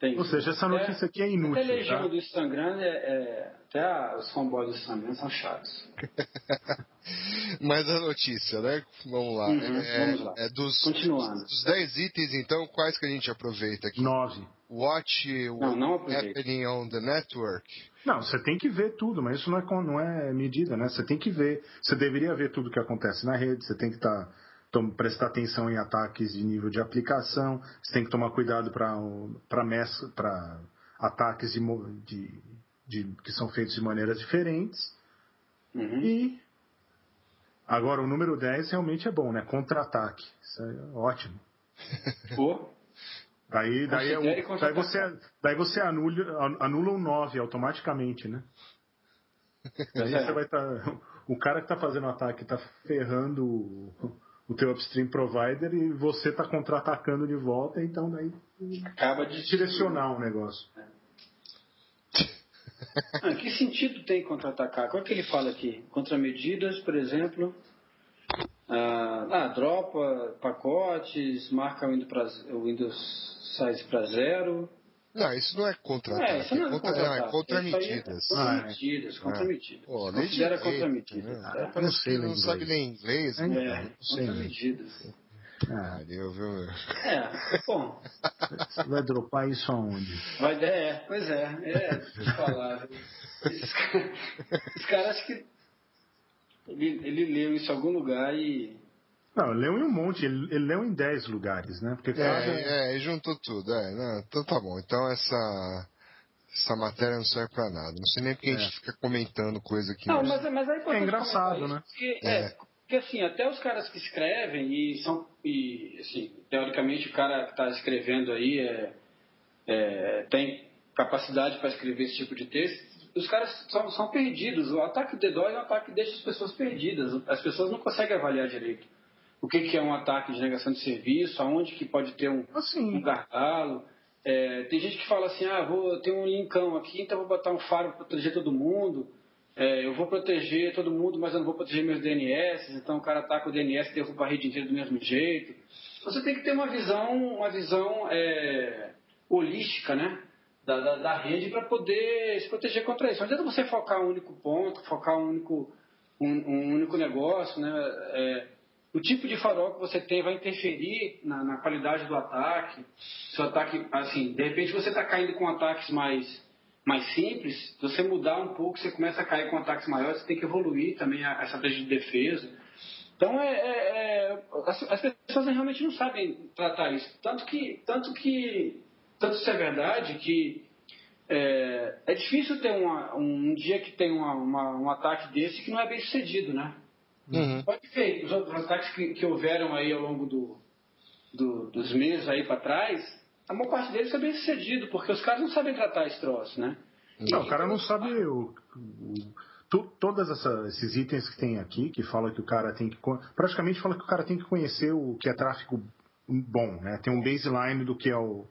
Tem. Ou seja, essa notícia aqui é Até a inútil. legião Tá? do Instagram, é, é- até a- os fanboys do Instagram são chatos. Mas a notícia, né? Vamos lá. Uhum, é, vamos lá. é dos, Continuando. dos 10 itens, então, quais que a gente aproveita aqui? Nove. Watch Não, não happening on the network. Não, você tem que ver tudo, mas isso não é, con- não é medida, né? Você tem que ver. Você deveria ver tudo que acontece na rede, você tem que tá, tom- prestar atenção em ataques de nível de aplicação, você tem que tomar cuidado para ataques de, de- de- que são feitos de maneiras diferentes. Uhum. E agora o número 10 realmente é bom, né? Contra-ataque. Isso é ótimo. Pô, Daí, daí, é o- Considere daí você, daí você anula, anula o 9 automaticamente, né? Daí É. você vai estar. o cara que está fazendo o ataque está ferrando o, o teu upstream provider e você está contra-atacando de volta, então daí acaba de. direcionar o negócio. Ah, que sentido tem contra-atacar? Qual é que ele fala aqui? Contramedidas, por exemplo. Ah, ah, dropa pacotes, marca o Windows, pra- o Windows Size para zero. Não, isso não é É, contra-ataque. isso não é contra, não, é contra é medidas. Contramedidas, contramedidas. Pô, lei de Considera direito, contramedidas. né? é. não sei não sabe inglês. nem inglês, É, né? É, Não sei, contramedidas. Ah, Valeu, viu? É, bom, você vai dropar isso aonde? vai dar, é, pois é, é, falar. viu? Esses caras, esses caras acho que ele, ele leu isso em algum lugar e Não, ele leu em um monte, ele, ele leu em 10 lugares, né? Porque cada. É, é, e juntou tudo. É, não, então tá bom. Então essa, essa matéria não serve pra nada. Não sei nem porque a É. gente fica comentando coisa aqui. Não, mas- mas, mas é importante É engraçado, né? Porque, é. porque assim, até os caras que escrevem e são, e, assim, teoricamente o cara que está escrevendo aí é, é, tem capacidade para escrever esse tipo de texto, os caras são, são perdidos. O ataque DDoS é um ataque que deixa as pessoas perdidas. As pessoas não conseguem avaliar direito. O que, que é um ataque de negação de serviço, aonde que pode ter um, um Assim, gargalo. É, tem gente que fala assim, ah, vou ter um linkão aqui, então vou botar um faro para proteger todo mundo. É, eu vou proteger todo mundo, mas eu não vou proteger meus DNS. Então o cara ataca o DNS e derruba a rede inteira do mesmo jeito. Você tem que ter uma visão, uma visão é, holística, né? Da, da, da rede para poder se proteger contra isso. Não adianta você focar um único ponto, focar um único, um, um único negócio, né? É, o tipo de farol que você tem vai interferir na, na qualidade do ataque. Se o ataque, assim, de repente você está caindo com ataques mais, mais simples, se você mudar um pouco, você começa a cair com ataques maiores, você tem que evoluir também a, a estratégia de defesa. Então, é, é- é- as, as pessoas realmente não sabem tratar isso. Tanto que, tanto que, tanto isso é verdade que é, é difícil ter uma- um dia que tem uma- uma- um ataque desse que não é bem sucedido, né? Uhum. Pode ver, os outros ataques que, que houveram aí ao longo do, do- dos meses aí para trás, a maior parte deles foi bem sucedido, porque os caras não sabem tratar esse troço, né? Não, o cara não sabe o, o- to- todas essa- esses itens que tem aqui, que fala que o cara tem que. Praticamente fala que o cara tem que conhecer o que é tráfego bom, né? Tem um baseline do que é o,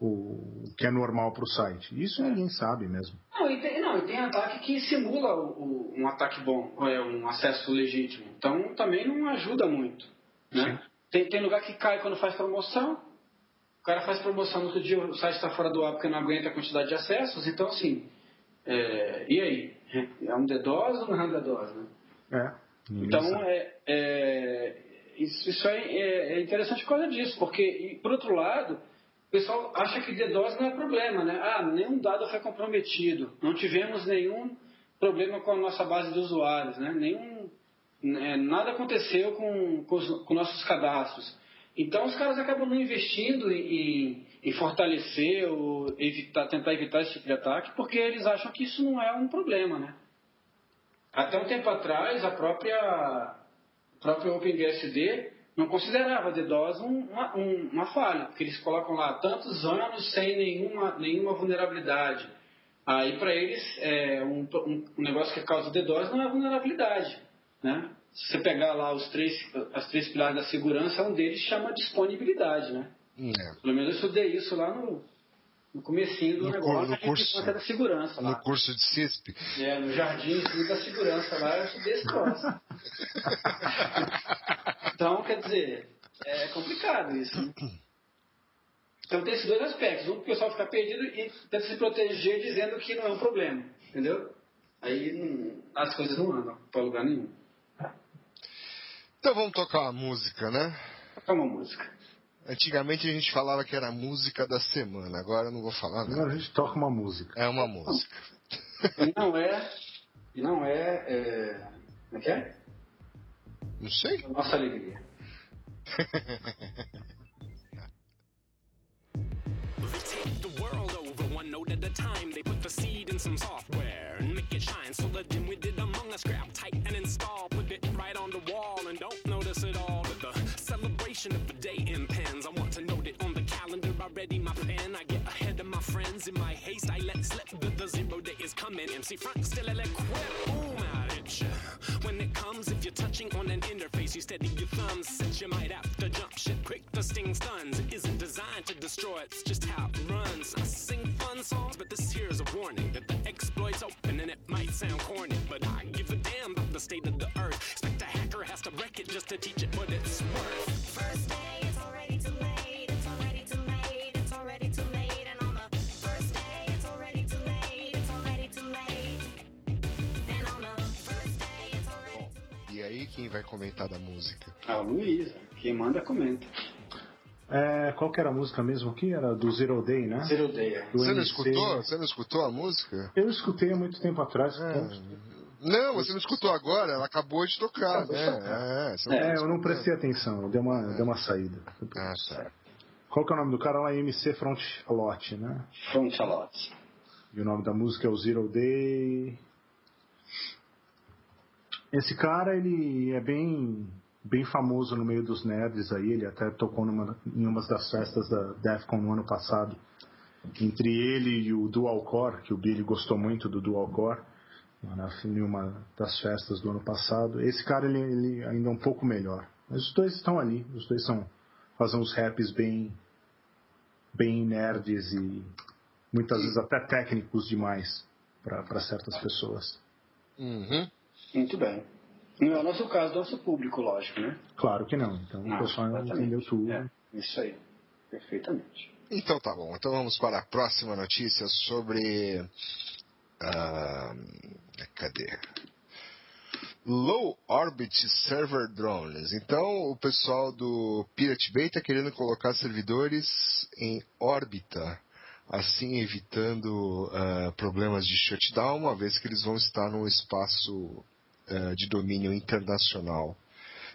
o que é normal para o site. Isso ninguém sabe mesmo. Não, e tem, não, e tem ataque que simula o- o- um ataque bom, é, um acesso legítimo. Então também não ajuda muito. Né? Tem, tem lugar que cai quando faz promoção. O cara faz promoção no outro dia, o site está fora do ar porque não aguenta a quantidade de acessos. Então, assim, é, e aí? É um DDoS ou não é um DDoS? Né? É. Então, é, é, isso, isso é, é- é interessante por causa disso, porque, e, por outro lado, o pessoal acha que DDoS não é problema, né? Ah, nenhum dado foi comprometido, não tivemos nenhum problema com a nossa base de usuários, né? Nenhum, é, nada aconteceu com, com, os, com nossos cadastros. Então, os caras acabam não investindo em, em fortalecer ou evitar, tentar evitar esse tipo de ataque, porque eles acham que isso não é um problema, né? Até um tempo atrás, a própria, o próprio OpenBSD não considerava DDoS um- uma, um- uma falha, porque eles colocam lá tantos anos sem nenhuma, nenhuma vulnerabilidade. Aí, para eles, é, um, um- negócio que causa DDoS não é vulnerabilidade. Né? Se você pegar lá os três, as três pilares da segurança, um deles chama disponibilidade. Né? É. Pelo menos eu estudei isso lá no, no comecinho do No negócio, no curso- da segurança lá. No curso de CISP. É, no Jardim da Segurança lá, eu estudei esse troço. Então, quer dizer, é complicado isso. Né? Então tem esses dois aspectos. Um, que o pessoal fica perdido e tenta se proteger dizendo que não é um problema. Entendeu? Aí não, as coisas não andam para lugar nenhum. Então vamos tocar uma música, né? Tocar uma música. Antigamente a gente falava que era a música da semana, agora eu não vou falar nada. Agora a gente toca uma música. É uma música. E não é. E não é. é como é que é? Não sei. Nossa alegria. They take the world over one note at a time. They put the seed in some software and make it shine so the dim-witted among us grab tight and install. Put it right on the wall and don't notice it all. But the celebration of the day impends. I want to note it on the calendar. I ready my pen. I get ahead of my friends. In my haste, I let slip that the zero day is coming. MC Frank still ill equipped. Boom When it comes, if you're touching on an interface, you steady your thumbs. Since you might have to jump ship quick, the sting stuns. It isn't designed to destroy, it's just how it runs. I sing fun songs, but this here's a warning that the exploit's open and it might sound corny. But I give a damn about the state of the earth. Expect a hacker has to wreck it just to teach it what it's worth. Quem vai comentar da música? A Luísa. Quem manda, comenta. É, qual que era a música mesmo aqui? Era do Zero Day, né? Zero Day. é. Você não escutou? Você não escutou a música? Eu escutei há muito tempo atrás. É. então- Não, você não escutou agora, ela acabou de tocar, Acabou né? tocar. É, você É, eu não prestei atenção, deu uma, deu uma saída. Ah, tá. Qual que é o nome do cara lá? MC Front Lot, né? Frontalot. E o nome da música é o Zero Day. Esse cara, ele é bem, bem famoso no meio dos nerds aí. Ele até tocou numa, em umas das festas da Defcon no ano passado. Entre ele e o Dual Core, que o Billy gostou muito do Dual Core, na- em uma das festas do ano passado. Esse cara, ele, ele ainda é um pouco melhor. Mas os dois estão ali. Os dois são fazem uns raps bem, bem nerds e muitas vezes até técnicos demais para certas pessoas. Uhum. Muito bem. Não é o nosso caso, do nosso público, lógico, né? Claro que não. Então Não, o pessoal entendeu tudo. É, isso aí. Perfeitamente. Então tá bom. Então vamos para a próxima notícia sobre. ah, cadê? Low Orbit Server Drones. Então o pessoal do Pirate Bay está querendo colocar servidores em órbita, assim evitando ah, problemas de shutdown, uma vez que eles vão estar no espaço ah, de domínio internacional.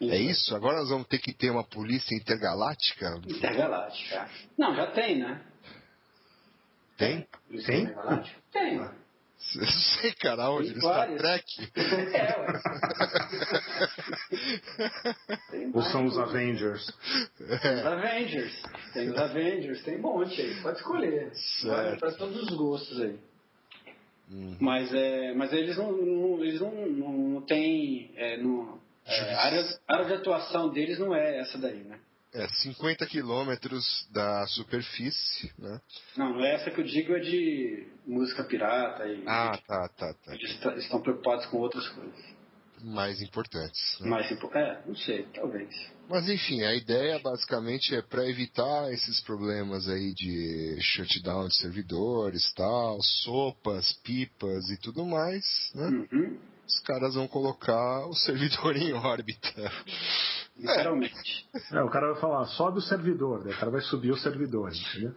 É isso? Agora nós vamos ter que ter uma polícia intergaláctica? Intergaláctica. Não, já tem, né? Tem? Polícia Tem? Intergaláctica? Tem, ué. Eu sei, cara, onde? Tem No Star. Trek? É, ué. Ou são os Avengers? Os Avengers. Tem os Avengers, tem um monte aí. Pode escolher. Vai para todos os gostos aí. Uhum. Mas, é, mas eles não, não- eles não, não, não têm. É, não- é, a área, área de atuação deles não é essa daí, né? É 50 quilômetros da superfície, né? Não, é essa que eu digo, é de música pirata e Ah, tá, tá, tá. eles est- estão preocupados com outras coisas. Mais importantes. né? Mas, tipo, é, não sei, talvez. Mas enfim, a ideia basicamente é para evitar esses problemas aí de shutdown de servidores, tal, sopas, pipas e tudo mais, né? Uhum, Os caras vão colocar o servidor em órbita. literalmente. É, o cara vai falar, sobe o servidor, daí o cara vai subir o servidor, entendeu?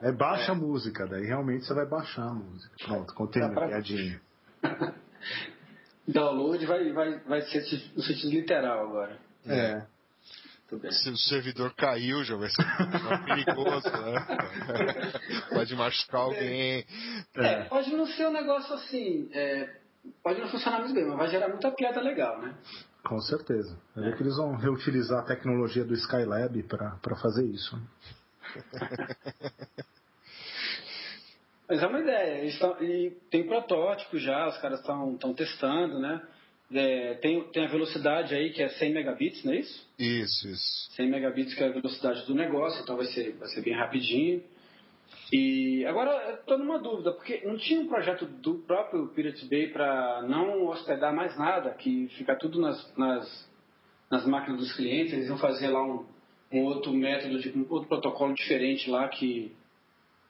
É baixa a música, daí realmente você vai baixar a música. Pronto, a pra- piadinha. Download vai, vai, vai ser no sentido literal agora. É. Bem. Se o servidor caiu, já vai ser perigoso, né? Pode machucar alguém. É, pode não ser um negócio assim. é, pode não funcionar muito bem, mas vai gerar muita piada legal, né? Com certeza. Vai ver que eles vão reutilizar a tecnologia do Skylab para fazer isso. Mas é uma ideia. Eles tão, e tem protótipo já, os caras estão testando, né? É, tem, tem a velocidade aí que é 100 megabits, não é isso? Isso, isso. 100 megabits que é a velocidade do negócio, então vai ser, vai ser bem rapidinho. E agora eu tô numa dúvida, porque não tinha um projeto do próprio Pirate Bay para não hospedar mais nada, que fica tudo nas, nas, nas máquinas dos clientes, eles iam fazer lá um, um outro método, de, um outro protocolo diferente lá que,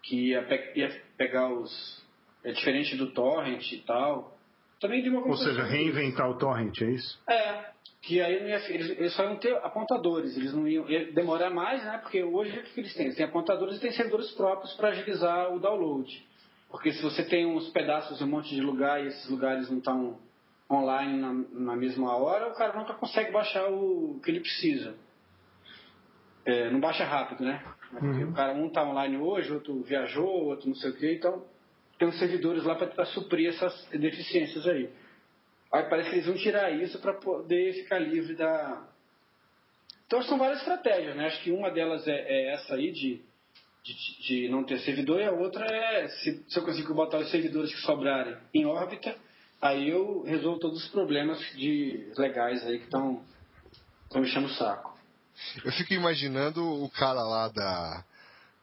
que ia, pe- ia pegar os. É diferente do torrent e tal. Também de uma Ou seja, reinventar o torrent, é isso? É, que aí não ia, eles, eles só iam ter apontadores, eles não iam ia demorar mais, né? Porque hoje o que eles têm? Eles têm apontadores e têm servidores próprios para agilizar o download. Porque se você tem uns pedaços em um monte de lugar e esses lugares não estão online na, na mesma hora, o cara nunca consegue baixar o que ele precisa. É, não baixa rápido, né? Porque O cara um está online hoje, outro viajou, outro não sei o quê, então tem uns servidores lá para suprir essas deficiências aí. Aí parece que eles vão tirar isso para poder ficar livre da. Então são várias estratégias, né? Acho que uma delas é, é essa aí de, de, de não ter servidor e a outra é se, se eu conseguir botar os servidores que sobrarem em órbita, aí eu resolvo todos os problemas de legais aí que estão me enchendo o saco. Eu fico imaginando o cara lá da,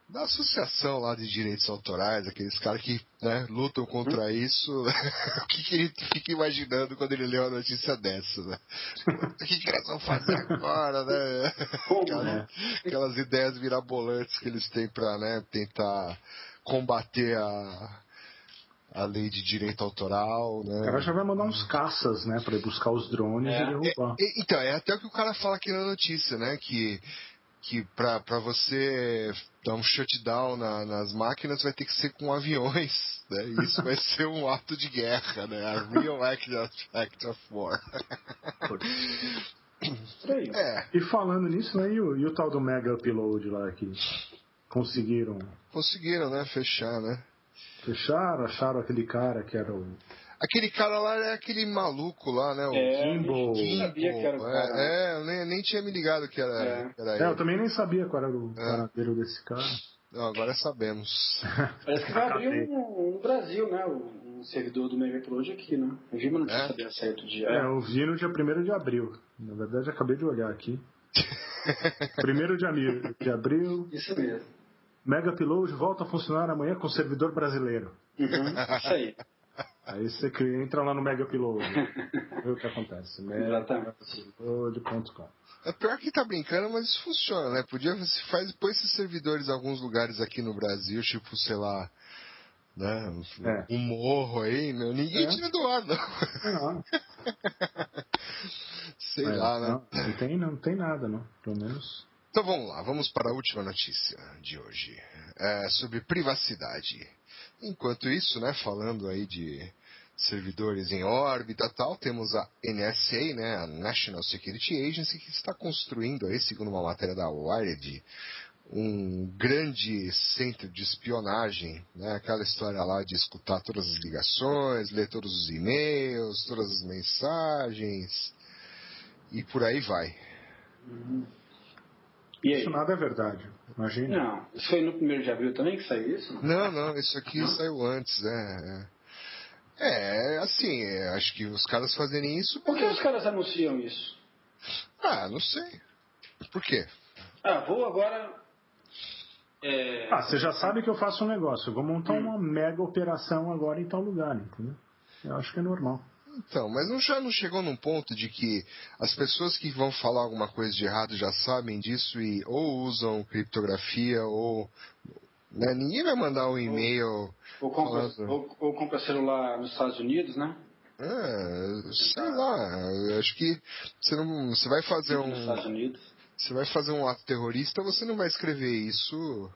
da associação lá de direitos autorais, aqueles caras que né, lutam contra isso. o que, que ele fica imaginando quando ele lê uma notícia dessa, né? O que, que eles vão fazer agora, né? Aquelas, né? aquelas ideias mirabolantes que eles têm pra né, tentar combater a, a lei de direito autoral, né? O cara já vai mandar uns caças, né? Pra ir buscar os drones É. e derrubar. E- Então, é até o que o cara fala aqui na notícia, né? Que, que pra, pra você dar um shutdown na- nas máquinas vai ter que ser com aviões, né? E isso vai ser um ato de guerra, né? A real act of, act of war. Aí. É, E falando nisso, né? E o, e o tal do Mega Upload lá que conseguiram conseguiram, né? Fechar, né? Fechar, acharam aquele cara que era o. Aquele cara lá é aquele maluco lá, né? O É, Kimbo. eu sabia que era o cara. né? É, é, eu nem, nem tinha me ligado que era, É. que era É, eu ele. também nem sabia qual era o É. paradeiro desse cara. Não, agora sabemos. Parece que vai abrir um, no Brasil, né? Um servidor do Mega Upload aqui, né? Eu vi, mas não É? tinha saber certo dia. É, eu vi no dia 1 de abril. Na verdade, acabei de olhar aqui. 1 de abril, de abril, Isso mesmo. Mega Upload volta a funcionar amanhã com servidor brasileiro. Uhum, isso aí. Aí você que entra lá no Mega Upload, vê o que acontece. Exatamente. Megaupload.com. É pior que tá brincando, mas isso funciona, né? Podia você faz põe esses servidores em alguns lugares aqui no Brasil, tipo, sei lá, né? Um, É. um morro aí, meu, ninguém É. tira do ar, não. Não, sei é, lá, né? não, não tem, não tem nada, não. Pelo menos. Então vamos lá, vamos para a última notícia de hoje. É sobre privacidade. Enquanto isso, né, falando aí de servidores em órbita tal, temos a NSA, né, a National Security Agency, que está construindo aí, segundo uma matéria da Wired, um grande centro de espionagem, né, aquela história lá de escutar todas as ligações, ler todos os e-mails, todas as mensagens, e por aí vai. E aí? Isso nada é verdade. Imagina. Não, isso foi no 1 de abril também que saiu isso? Não, não, isso aqui saiu antes, né? É, é, assim, é, acho que os caras fazerem isso. Por que os caras anunciam isso? Ah, não sei. Por quê? Ah, vou agora. É, Ah, você já sabe que eu faço um negócio. Eu vou montar Hum. uma mega operação agora em tal lugar, entendeu? Eu acho que é normal. Então, mas não, já não chegou num ponto de que as pessoas que vão falar alguma coisa de errado já sabem disso e ou usam criptografia ou. Né, ninguém vai mandar um e-mail. ou, compra, falando- ou, ou compra celular nos Estados Unidos, né? É, sei lá, eu acho que você não. Você vai fazer um. Você vai fazer um ato terrorista, você não vai escrever isso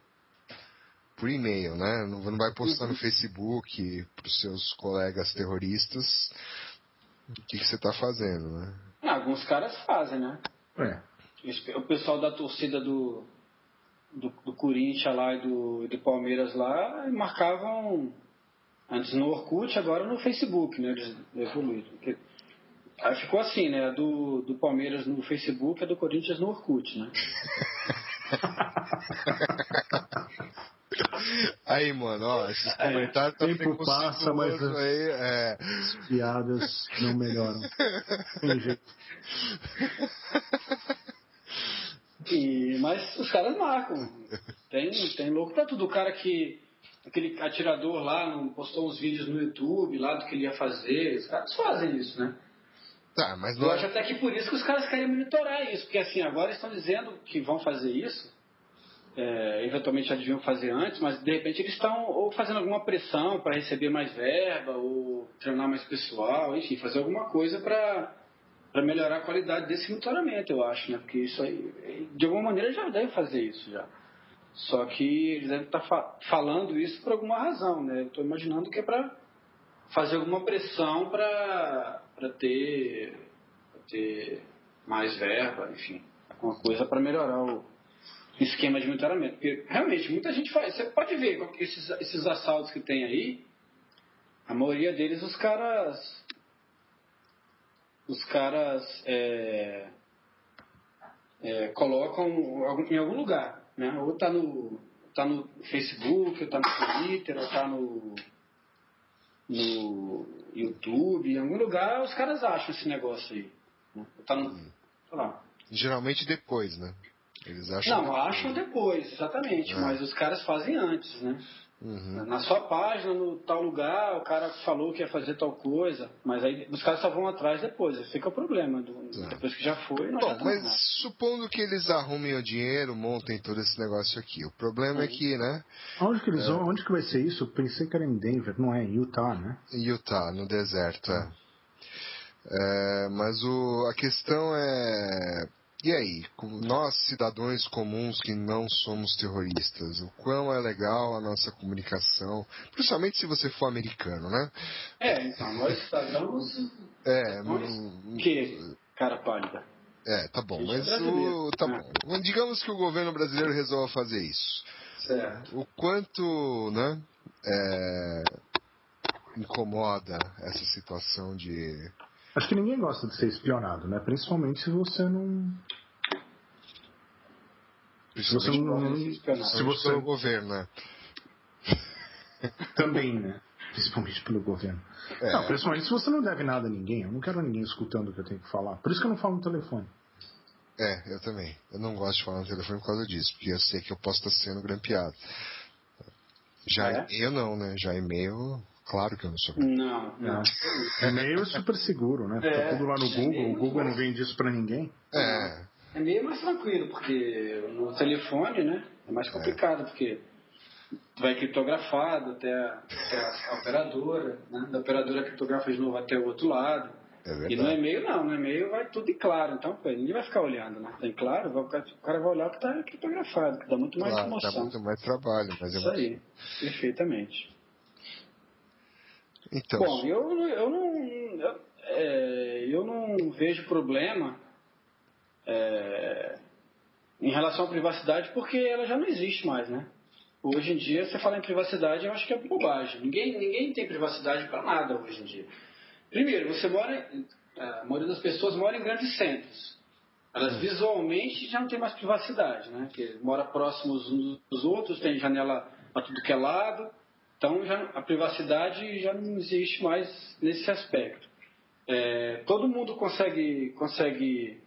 por e-mail, né? Não não vai postar no Facebook para os seus colegas terroristas o que, que você está fazendo, né? Ah, alguns caras fazem, né? É. O pessoal da torcida do, do, do Corinthians lá e do, do Palmeiras lá marcavam antes no Orkut, agora no Facebook, né? Eles evoluíram. Aí ficou assim, né? A Do, do Palmeiras no Facebook, a do Corinthians no Orkut, né? Aí, mano, ó, esses comentários estão tempo passa, mas- aí, é. As piadas não melhoram. Tem jeito. E, mas os caras marcam. Tem, tem louco pra tudo. O cara que. Aquele atirador lá não postou uns vídeos no YouTube lá do que ele ia fazer. Os caras fazem isso, né? Tá, mas Eu não acho é... até que por isso que os caras querem monitorar isso, porque assim, agora eles estão dizendo que vão fazer isso, é, eventualmente já deviam fazer antes, mas de repente eles estão ou fazendo alguma pressão para receber mais verba, ou treinar mais pessoal, enfim, fazer alguma coisa para melhorar a qualidade desse monitoramento, eu acho, né? Porque isso aí, de alguma maneira, já devem fazer isso já. Só que eles devem estar fa- falando isso por alguma razão, né? Eu estou imaginando que é para fazer alguma pressão para ter, ter mais verba, enfim, alguma coisa para melhorar o esquema de monitoramento. Porque realmente muita gente faz. Você pode ver esses, esses assaltos que tem aí, a maioria deles os caras. Os caras é, é, colocam em algum lugar. Né? Ou tá no, tá no Facebook, ou tá no Twitter, ou tá no, no YouTube, em algum lugar os caras acham esse negócio aí. né? Tá no, sei lá. Geralmente depois, né? Eles acham. Não, acham depois, exatamente, É. mas os caras fazem antes, né? Uhum. Na sua página, no tal lugar, o cara falou que ia fazer tal coisa, mas aí os caras só vão atrás depois, esse é o problema. do- É. Depois que já foi, não Bom, mas nada. supondo que eles arrumem o dinheiro, montem todo esse negócio aqui. O problema é que, né? Onde que eles vão? Onde que vai ser isso? Eu pensei que era em Denver, não é em Utah, né? Em Utah, no deserto, é. É, mas o, a questão é. E aí, nós cidadãos comuns que não somos terroristas, o quão é legal a nossa comunicação, principalmente se você for americano, né? É, então, nós cidadãos, É, que cara pálida. é tá bom, mas é brasileiro. o, tá bom. Digamos que o governo brasileiro resolva fazer isso. Certo. O quanto, né, é, incomoda essa situação de Acho que ninguém gosta de ser espionado, né? Principalmente se você não. Se você não. Se pelo você. governo, né? Também, né? Principalmente pelo governo. É. Não, principalmente se você não deve nada a ninguém. Eu não quero ninguém escutando o que eu tenho que falar. Por isso que eu não falo no telefone. É, eu também. Eu não gosto de falar no telefone por causa disso, porque eu sei que eu posso estar sendo grampeado. Já É? e-mail não, né? Já e-mail, claro que eu não sou Não, não. E-mail é super seguro, né? Fica É. tudo lá no Google. E-mail O Google não vende isso pra ninguém. É, É meio mais tranquilo, porque no telefone, né? É mais complicado, porque vai criptografado até a, até a operadora, né? Da operadora criptografa de novo até o outro lado. é E no e-mail não, no e-mail vai tudo em claro, então pô, ninguém vai ficar olhando, né? Tem claro, vai- o cara- vai olhar o que está criptografado, que dá muito mais Claro, dá emoção. muito mais trabalho, mas é Isso muito... aí, perfeitamente. Então, Bom, eu, eu não. Eu, é, eu não vejo problema é, em relação à privacidade porque ela já não existe mais, né? Hoje em dia, você fala em privacidade, eu acho que é bobagem. Ninguém, ninguém tem privacidade para nada hoje em dia. Primeiro, você mora. A maioria das pessoas mora em grandes centros. Elas visualmente já não têm mais privacidade, né? Porque mora próximos uns dos outros, tem janela para tudo que é lado. Então já, a privacidade já não existe mais nesse aspecto. É, todo mundo consegue, consegue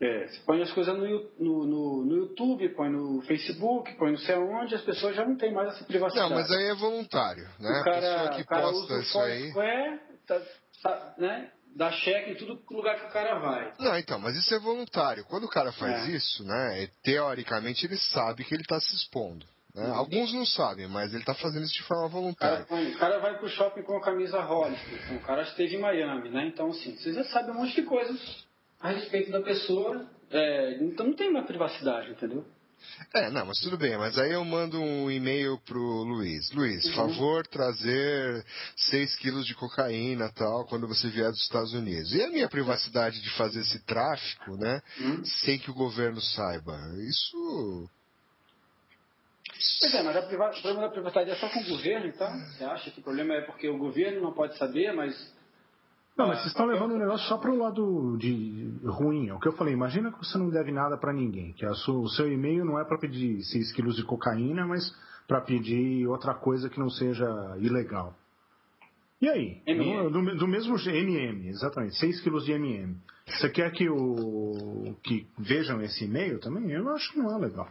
é, você põe as coisas no, no, no, no YouTube, põe no Facebook, põe não sei aonde, as pessoas já não têm mais essa privacidade. não, mas aí é voluntário, né? o a cara, pessoa que o cara posta usa isso aí... Foursquare, tá, tá, né, dá cheque em todo lugar que o cara vai. Não, então, mas isso é voluntário. Quando o cara faz É. isso, né, teoricamente ele sabe que ele está se expondo. Né? Alguns não sabem, mas ele está fazendo isso de forma O cara, voluntária. o cara vai pro shopping com a camisa então, o cara esteve em Miami, né? Então, assim, você já sabe um monte de coisas a respeito da pessoa, é, então não tem uma privacidade, entendeu? É, não, mas tudo bem. Mas aí eu mando um e-mail pro Luiz. Luiz, Uhum. favor trazer 6 quilos de cocaína tal quando você vier dos Estados Unidos. E a minha privacidade de fazer esse tráfico, né? Hum? Sem que o governo saiba. Isso. Pois é, mas a o problema da privacidade é só com o governo, então? Você acha que o problema é porque o governo não pode saber, mas Não, mas vocês estão levando o negócio só pro lado de ruim. É o que eu falei. Imagina que você não deve nada pra ninguém. Que a sua- o seu e-mail não é pra pedir 6 quilos de cocaína, mas pra pedir outra coisa que não seja ilegal. E aí? Eu Do, do mesmo MM, exatamente, 6 quilos de MM. Você quer que, o, que vejam esse e-mail também? Eu acho que não é legal.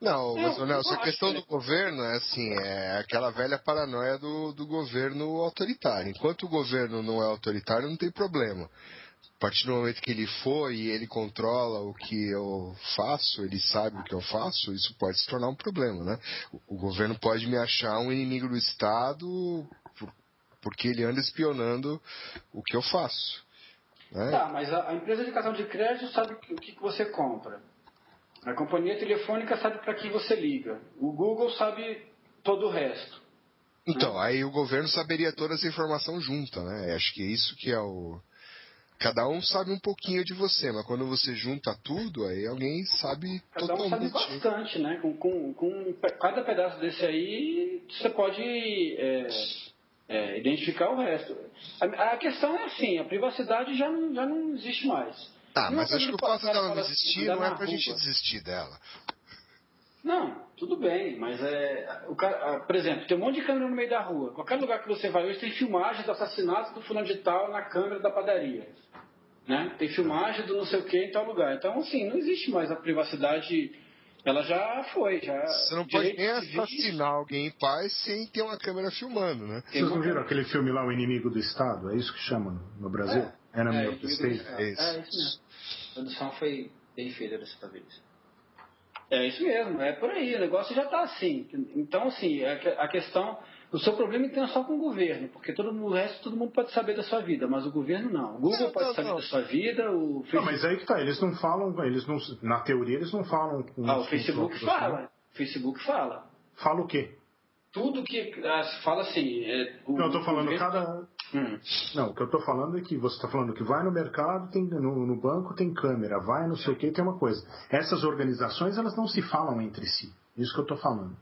Não, mas, Nelson, a questão que do governo é assim, é aquela velha paranoia do, do governo autoritário. Enquanto o governo não é autoritário, não tem problema. A partir do momento que ele for e ele controla o que eu faço, ele sabe o que eu faço, isso pode se tornar um problema, né? O, o governo pode me achar um inimigo do Estado por- porque ele anda espionando o que eu faço. Né? Tá, mas a, a empresa de cartão de crédito sabe o que que você compra. A companhia telefônica sabe para que você liga. O Google sabe todo o resto. Então, aí o governo saberia toda essa informação junta, né? Acho que é isso que é o. Cada um sabe um pouquinho de você, mas quando você junta tudo, aí alguém sabe Cada um sabe totalmente. bastante, né? Com, com, com cada pedaço desse aí, você pode é, é, identificar o resto. A, a questão é assim, a privacidade já não, já não existe mais. Uma mas acho que o fato dela não existir não é pra gente desistir dela. Não, tudo bem, mas é. O cara, ah, por exemplo, tem um monte de câmera no meio da rua. Qualquer lugar que você vai hoje tem filmagem do assassinato do fulano de tal na câmera da padaria. Né? Tem filmagem do não sei o que em tal lugar. Então, assim, não existe mais a privacidade. Ela já foi, já. Você não pode nem assassinar alguém em paz sem ter uma câmera filmando, né? Vocês não viram aquele filme lá, O Inimigo do Estado? É isso que chama no Brasil? Enemy É, of the State? É isso. É isso mesmo. A produção foi bem feita dessa vez. É isso mesmo, é por aí, o negócio já está assim. Então, assim, a que- a questão. O seu problema então é só com o governo, porque todo mundo, o resto todo mundo pode saber da sua vida, mas o governo não. O Google Não, pode não, saber não. da sua vida, o Não, Facebook. mas aí que tá, eles não falam, eles não, na teoria eles não falam com Ah, o Facebook né? fala. O Facebook fala. Fala o quê? Tudo que. ah, fala assim. É, o, Não, eu tô falando governo- cada. Hum. Não, o que eu tô falando é que você tá falando que vai no mercado, tem no, no banco tem câmera, vai não sei o que, tem uma coisa. Essas organizações, elas não se falam entre si. Isso que eu tô falando.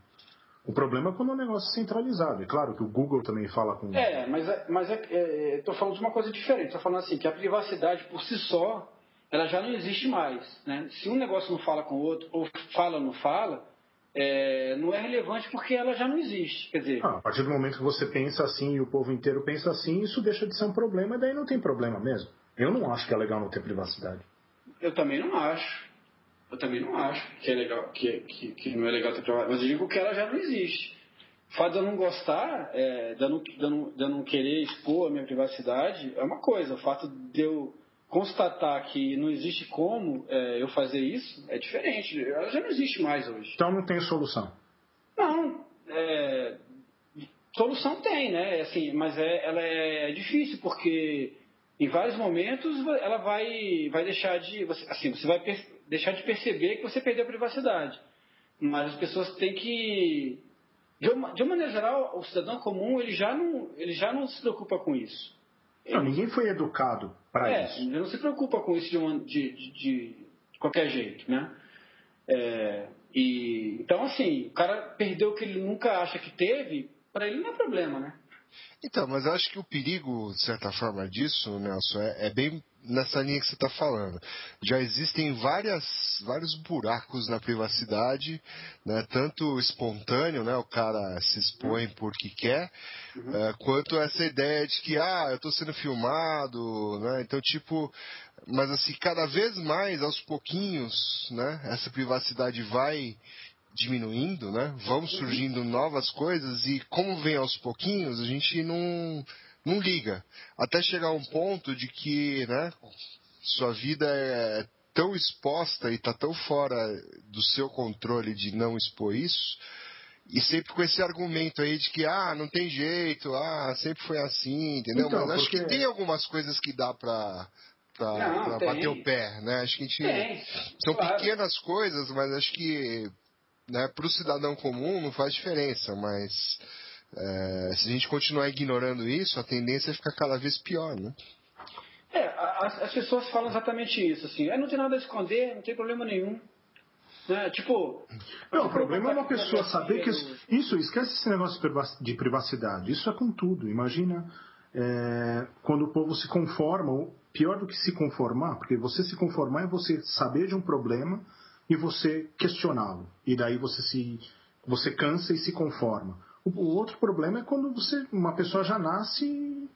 O problema é quando é um negócio centralizado. É claro que o Google também fala com. É, mas, é, mas é, é, tô falando de uma coisa diferente. Tô falando assim, que a privacidade por si só, ela já não existe mais. Né? Se um negócio não fala com o outro, ou fala ou não fala, é, não é relevante porque ela já não existe. Quer dizer, Ah, a partir do momento que você pensa assim e o povo inteiro pensa assim, isso deixa de ser um problema e daí não tem problema mesmo. Eu não acho que é legal não ter privacidade. eu também não acho. Eu também não acho que é legal, que, que, que não é legal ter privacidade. Mas eu digo que ela já não existe. O fato de eu não gostar, é, de, eu não, de, eu não, de eu não querer expor a minha privacidade, é uma coisa. O fato de eu constatar que não existe como é, eu fazer isso é diferente. Ela já não existe mais hoje. Então não tem solução. Não, é, solução tem, né? Assim, mas é, ela é difícil porque em vários momentos ela vai, vai deixar de, você- assim, você vai deixar de perceber que você perdeu a privacidade. Mas as pessoas têm que, de uma, de uma maneira geral, o cidadão comum ele já não, ele já não se preocupa com isso. Não, ninguém foi educado para É, isso. ele não se preocupa com isso de, uma- de- de- de- de qualquer jeito, né? É, e, então, assim, o cara perdeu o que ele nunca acha que teve, para ele não é problema, né? Então, mas eu acho que o perigo, de certa forma, disso, Nelson, é, é bem nessa linha que você está falando. Já existem várias, vários buracos na privacidade, né? tanto espontâneo, né? o cara se expõe porque quer, eh, quanto essa ideia de que, ah, eu estou sendo filmado, né? então, tipo, mas assim, cada vez mais, aos pouquinhos, né? essa privacidade vai diminuindo, né? Vão surgindo novas coisas e como vem aos pouquinhos, a gente não não liga. Até chegar a um ponto de que, né, sua vida é tão exposta e está tão fora do seu controle de não expor isso, e sempre com esse argumento aí de que, ah, não tem jeito, ah, sempre foi assim, entendeu? Então, Mas acho que tem algumas coisas que dá pra, pra, Não, pra bater o pé, né? Acho que a gente. Tem. São claro. pequenas coisas, mas acho que né, para o cidadão comum não faz diferença. Mas é, se a gente continuar ignorando isso, a tendência é ficar cada vez pior, né? É, as, as pessoas falam exatamente isso, assim, é, não tem nada a esconder, não tem problema nenhum. Né? Tipo. Não, o problema é uma pessoa saber que isso. isso, esquece esse negócio de privac- de privacidade. Isso é com tudo. Imagina é, quando o povo se conforma, ou pior do que se conformar, porque você se conformar é você saber de um problema e você questioná-lo. E daí você se você cansa e se conforma. O, outro problema é quando você uma pessoa já nasce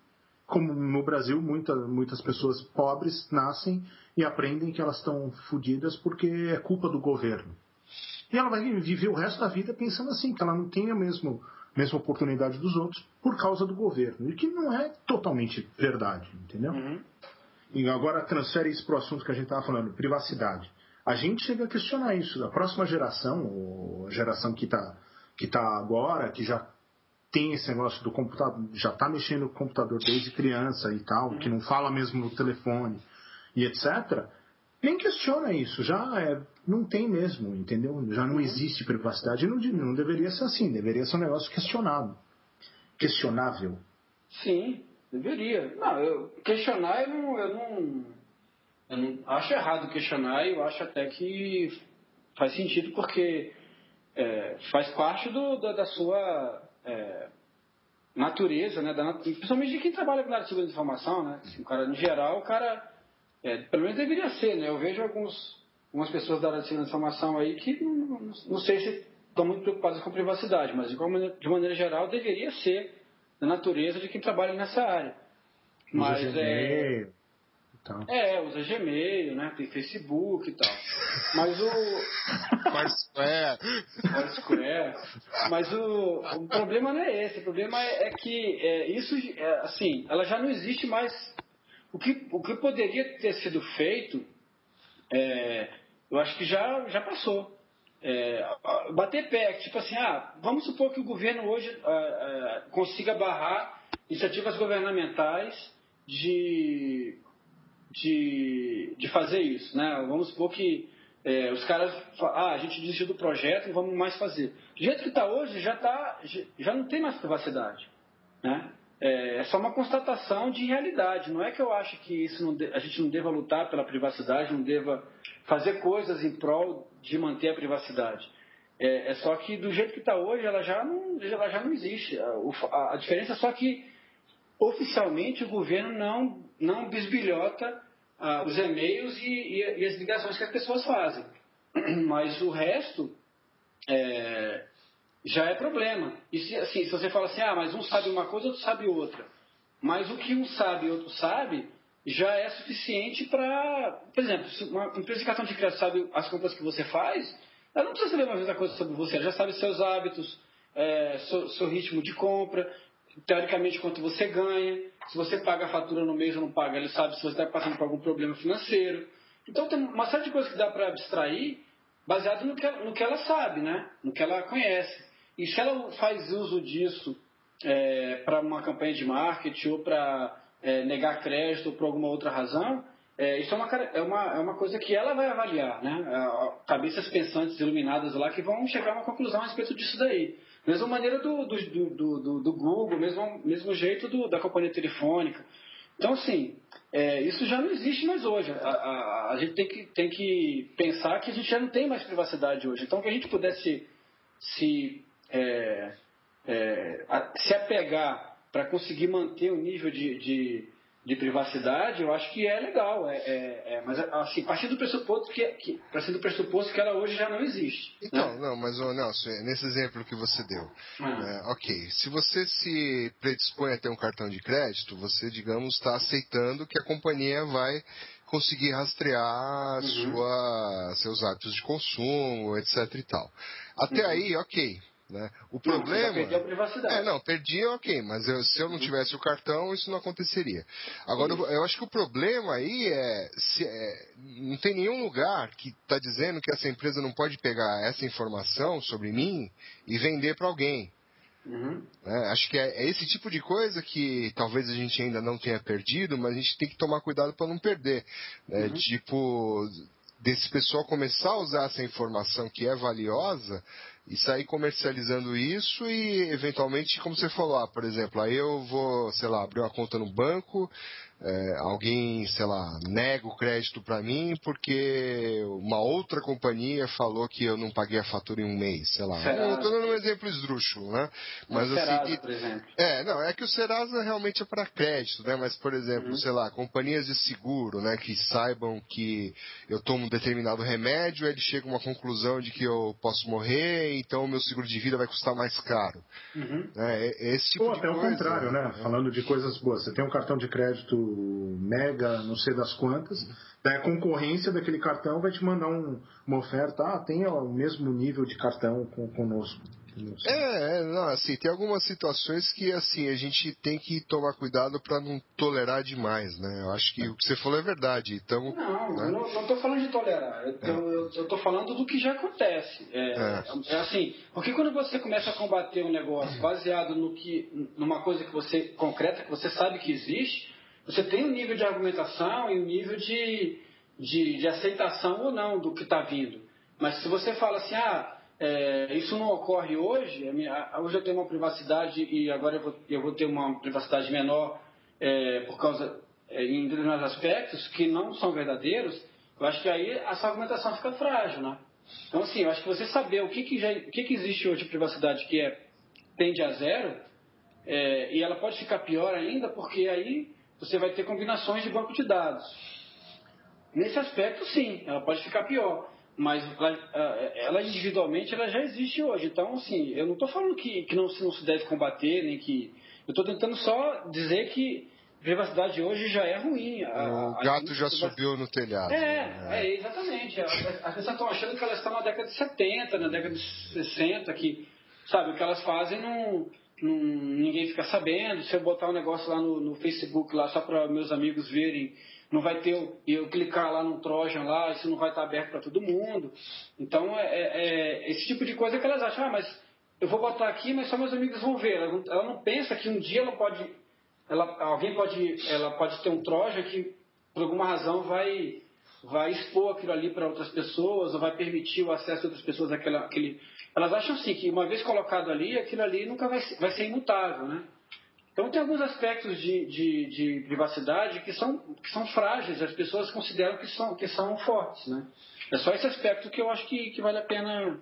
como no Brasil muita, muitas pessoas pobres nascem e aprendem que elas estão fodidas porque é culpa do governo. E ela vai viver o resto da vida pensando assim, que ela não tem a mesma, mesma oportunidade dos outros por causa do governo. E que não é totalmente verdade, entendeu? E agora transfere isso para o assunto que a gente estava falando, privacidade. A gente chega a questionar isso. A próxima geração, ou a geração que está que tá agora, que já tem esse negócio do computador, já está mexendo com o computador desde criança e tal, que não fala mesmo no telefone e etc., nem questiona isso. Já é, não tem mesmo, entendeu? Já não existe privacidade. Não, não deveria ser assim, deveria ser um negócio questionado. Questionável. Sim, deveria. Não, eu, questionar eu não, eu não. Eu não acho errado questionar eu acho até que faz sentido porque é, faz parte do, da, da sua é, natureza, né? Da, principalmente de quem trabalha com área de segurança de informação, né? Assim, o cara, em geral, o cara. é, pelo menos deveria ser, né? Eu vejo alguns, algumas pessoas da área de segurança de informação aí que não, não- não sei se estão muito preocupadas com privacidade, mas de, maneira- de maneira geral deveria ser da natureza de quem trabalha nessa área. Mas Usa é. E tal. É, usa Gmail, né? Tem Facebook e tal. Mas o. Foursquare. Foursquare. Mas o, o problema não é esse. O problema é, é que é, isso, é, assim, ela já não existe mais. O que, o que poderia ter sido feito, é, eu acho que já, já passou. É, bater pé, tipo assim, ah, vamos supor que o governo hoje ah, ah, consiga barrar iniciativas governamentais de de, de fazer isso, né? Vamos supor que é, os caras, ah, a gente desistiu do projeto, não vamos mais fazer. Do jeito que está hoje, já tá, já- não tem mais privacidade, né? É, é só uma constatação de realidade. Não é que eu acho que isso não de- a gente não deva lutar pela privacidade, não deva fazer coisas em prol de manter a privacidade. É, é só que do jeito que está hoje, ela já não, ela já não existe. A, a- a diferença é só que oficialmente o governo não, não bisbilhota ah, os e-mails e, e- e as ligações que as pessoas fazem. Mas o resto é, já é problema. E se, assim, se você fala assim, ah, mas um sabe uma coisa, outro sabe outra. Mas o que um sabe e outro sabe já é suficiente para. Por exemplo, se uma empresa de cartão de crédito sabe as compras que você faz, ela não precisa saber mais muita coisa sobre você, ela já sabe seus hábitos, é, seu, seu ritmo de compra, teoricamente quanto você ganha, se você paga a fatura no mês ou não paga, ele sabe se você está passando por algum problema financeiro. Então tem uma série de coisas que dá para abstrair baseado no que, ela- no que ela sabe, né? no que ela conhece. E se ela faz uso disso para uma campanha de marketing ou para negar crédito ou por alguma outra razão, é, isso é uma, é, uma, é uma coisa que ela vai avaliar, né? Ah, Cabeças pensantes iluminadas lá que vão chegar a uma conclusão a respeito disso daí. Mesma maneira do, do, do, do, do Google, mesmo, mesmo jeito do, da companhia telefônica. Então, assim, é, isso já não existe mais hoje. A, a- a gente tem que, tem que pensar que a gente já não tem mais privacidade hoje. Então, que a gente pudesse se, é, é, a- se apegar para conseguir manter o nível de, de, de privacidade, eu acho que é legal. É, é- é- mas, assim, partindo do pressuposto que, que, partindo do pressuposto que ela hoje já não existe. Então, né? não, mas ô, Nelson, nesse exemplo que você deu, Ah. é, ok, se você se predispõe a ter um cartão de crédito, você, digamos, está aceitando que a companhia vai conseguir rastrear Uhum. sua, seus hábitos de consumo, etc e tal. Até aí, ok. Né? O Uhum. Problema. perdeu a privacidade. É, não, perdi, ok, mas eu- se eu não tivesse o cartão, isso não aconteceria. Agora, eu, eu acho que o problema aí é, se, é, não tem nenhum lugar que está dizendo que essa empresa não pode pegar essa informação sobre mim e vender para alguém. Uhum. né? Acho que é, é esse tipo de coisa que talvez a gente ainda não tenha perdido, mas a gente tem que tomar cuidado para não perder. né? Tipo, desse pessoal começar a usar essa informação que é valiosa e sair comercializando isso e eventualmente, como você falou, ah, por exemplo, aí eu vou, sei lá, abrir uma conta no banco, é, alguém, sei lá, nega o crédito para mim porque uma outra companhia falou que eu não paguei a fatura em um mês, sei lá. Tô dando um exemplo esdrúxulo, né? Mas O assim, Serasa, que- por exemplo. é, não, é que o Serasa realmente é para crédito, né? Mas, por exemplo, sei lá, companhias de seguro, né? Que saibam que eu tomo um determinado remédio, ele chega a uma conclusão de que eu posso morrer, então o meu seguro de vida vai custar mais caro. Uhum. Né? É- Esse tipo Ou de até o contrário, né? Falando de coisas boas. Você tem um cartão de crédito mega, não sei das quantas. Daí a concorrência daquele cartão vai te mandar um- uma oferta, ah, tem ó, o mesmo nível de cartão com, conosco. É, é, não, assim, tem algumas situações que, assim, a gente tem que tomar cuidado para não tolerar demais, né? Eu acho que o que você falou é verdade. Então, Não, né? eu não, não tô falando de tolerar. Eu, eu, eu tô falando do que já acontece. É, É. é assim, porque quando você começa a combater um negócio baseado no que, numa coisa que você concreta, que você sabe que existe, você tem um nível de argumentação e um nível de, de, de aceitação ou não do que está vindo. Mas se você fala assim, ah, é, isso não ocorre hoje, a minha- hoje eu tenho uma privacidade e agora eu vou, eu vou ter uma privacidade menor é, por causa é, em determinados aspectos que não são verdadeiros, eu acho que aí essa argumentação fica frágil, né? Então, assim, eu acho que você saber o que, que, já, o que, que existe hoje de privacidade que é, tende a zero, é, e ela pode ficar pior ainda, porque aí você vai ter combinações de banco de dados. Nesse aspecto, sim, ela pode ficar pior. Mas ela, ela individualmente ela já existe hoje. Então, assim, eu não estou falando que, que não, se- não se deve combater, nem que. Eu estou tentando só dizer que privacidade hoje já é ruim. A- o gato a- já subiu no telhado. é, é, exatamente. As pessoas estão achando que elas estão na década de 70, na década de 60, que, sabe, o que elas fazem não, ninguém fica sabendo. Se eu botar um negócio lá no, no Facebook, lá só para meus amigos verem, não vai ter, o- e eu clicar lá no Trojan lá, isso não vai estar aberto para todo mundo. Então, é, é- é esse tipo de coisa que elas acham, ah, mas eu vou botar aqui, mas só meus amigos vão ver. Ela não, ela não pensa que um dia ela pode, ela, alguém pode, ela pode ter um Trojan que, por alguma razão, vai vai expor aquilo ali para outras pessoas, ou vai permitir o acesso de outras pessoas àquela, àquele. Elas acham assim que uma vez colocado ali, aquilo ali nunca vai, ser- vai ser imutável, né? Então tem alguns aspectos de, de, de privacidade que são, que são frágeis, as pessoas consideram que são, que são fortes, né? É só esse aspecto que eu acho que, que vale a pena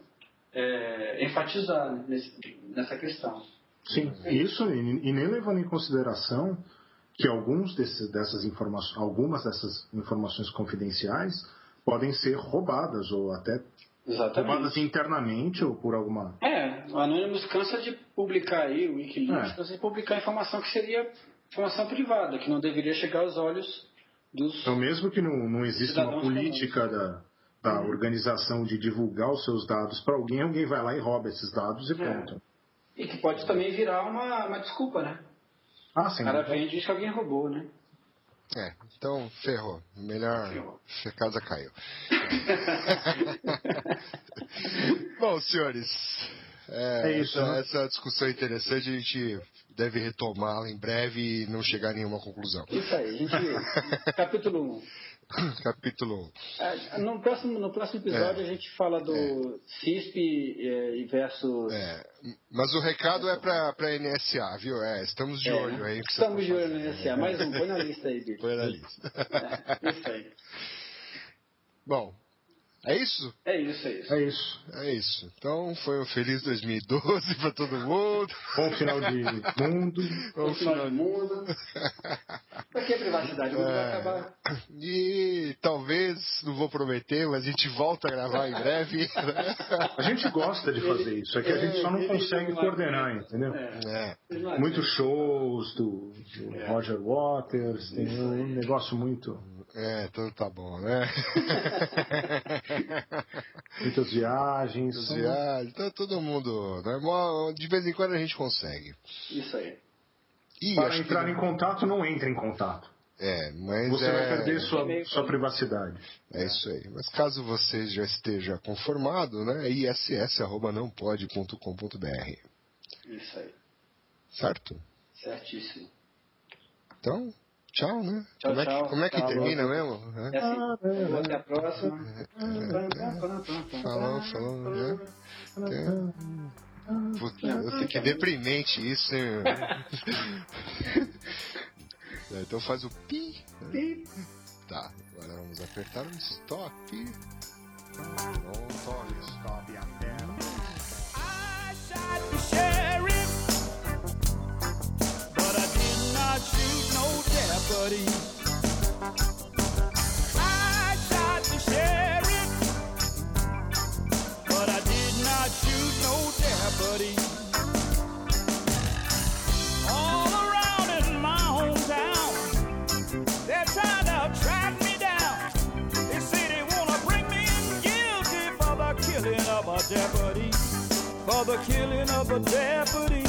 é, enfatizar nesse- nessa questão. Sim, isso e, e nem levando em consideração que alguns desses, dessas informações, algumas dessas informações confidenciais podem ser roubadas ou até roubadas internamente ou por alguma. É, o Anonymous cansa de publicar aí, o Wikileaks É. cansa de publicar informação que seria informação privada, que não deveria chegar aos olhos dos. Então, mesmo que não, não exista uma política da, da organização de divulgar os seus dados para alguém, alguém vai lá e rouba esses dados e É. pronto. E que pode também virar uma, uma desculpa, né? Ah, O sim. cara vem e diz que alguém roubou, né? É, então ferrou. Melhor. Ferrou. A casa caiu. Bom, senhores, é, É isso, essa, né? essa discussão é interessante, a gente deve retomá-la em breve e não chegar a nenhuma conclusão. Isso aí, a gente. capítulo 1. Capítulo 1. No próximo, no próximo episódio a gente fala do CISP eh, e versus. É, mas o recado é pra, pra NSA, viu? É, estamos de É, olho aí. você Estamos tá de olho no NSA. Mais um, põe na lista aí, Bicho. Põe na lista. É, isso aí. Bom, é isso? É isso, é isso. É isso. É isso. Então foi um feliz 2012 pra todo mundo. Bom final de mundo. O final do mundo. Pra que privacidade? O mundo vai acabar. E talvez, não vou prometer, mas a gente volta a gravar em breve. A gente gosta de fazer isso, é que a gente só não consegue coordenar, entendeu? É. É. Muitos shows do, do Roger Waters, tem um negócio muito. É, então tá bom, né? Muitas viagens. As viagens, então todo mundo. Né? De vez em quando a gente consegue. Isso aí. E Para entrar que... em contato, não entre em contato. É, mas Você é... vai perder sua, sua privacidade. É isso aí. Mas caso você já esteja conformado, né? iss.nãopode.com.br Isso aí. Certo? Certíssimo. Então, tchau, né? Tchau, como, É tchau. que, como é que Tchau. termina mesmo? É? É assim. Até a próxima. Falou, falou, né? Puta, que deprimente isso, hein? Então faz o pi. né? Tá, agora vamos apertar o stop. Pronto, olha, stop até. I shot the shoot no deputy. I shot the sheriff, but I did not shoot no deputy. All around in my hometown, they're trying to track me down. They say they wanna bring me in guilty for the killing of a deputy, for the killing of a deputy.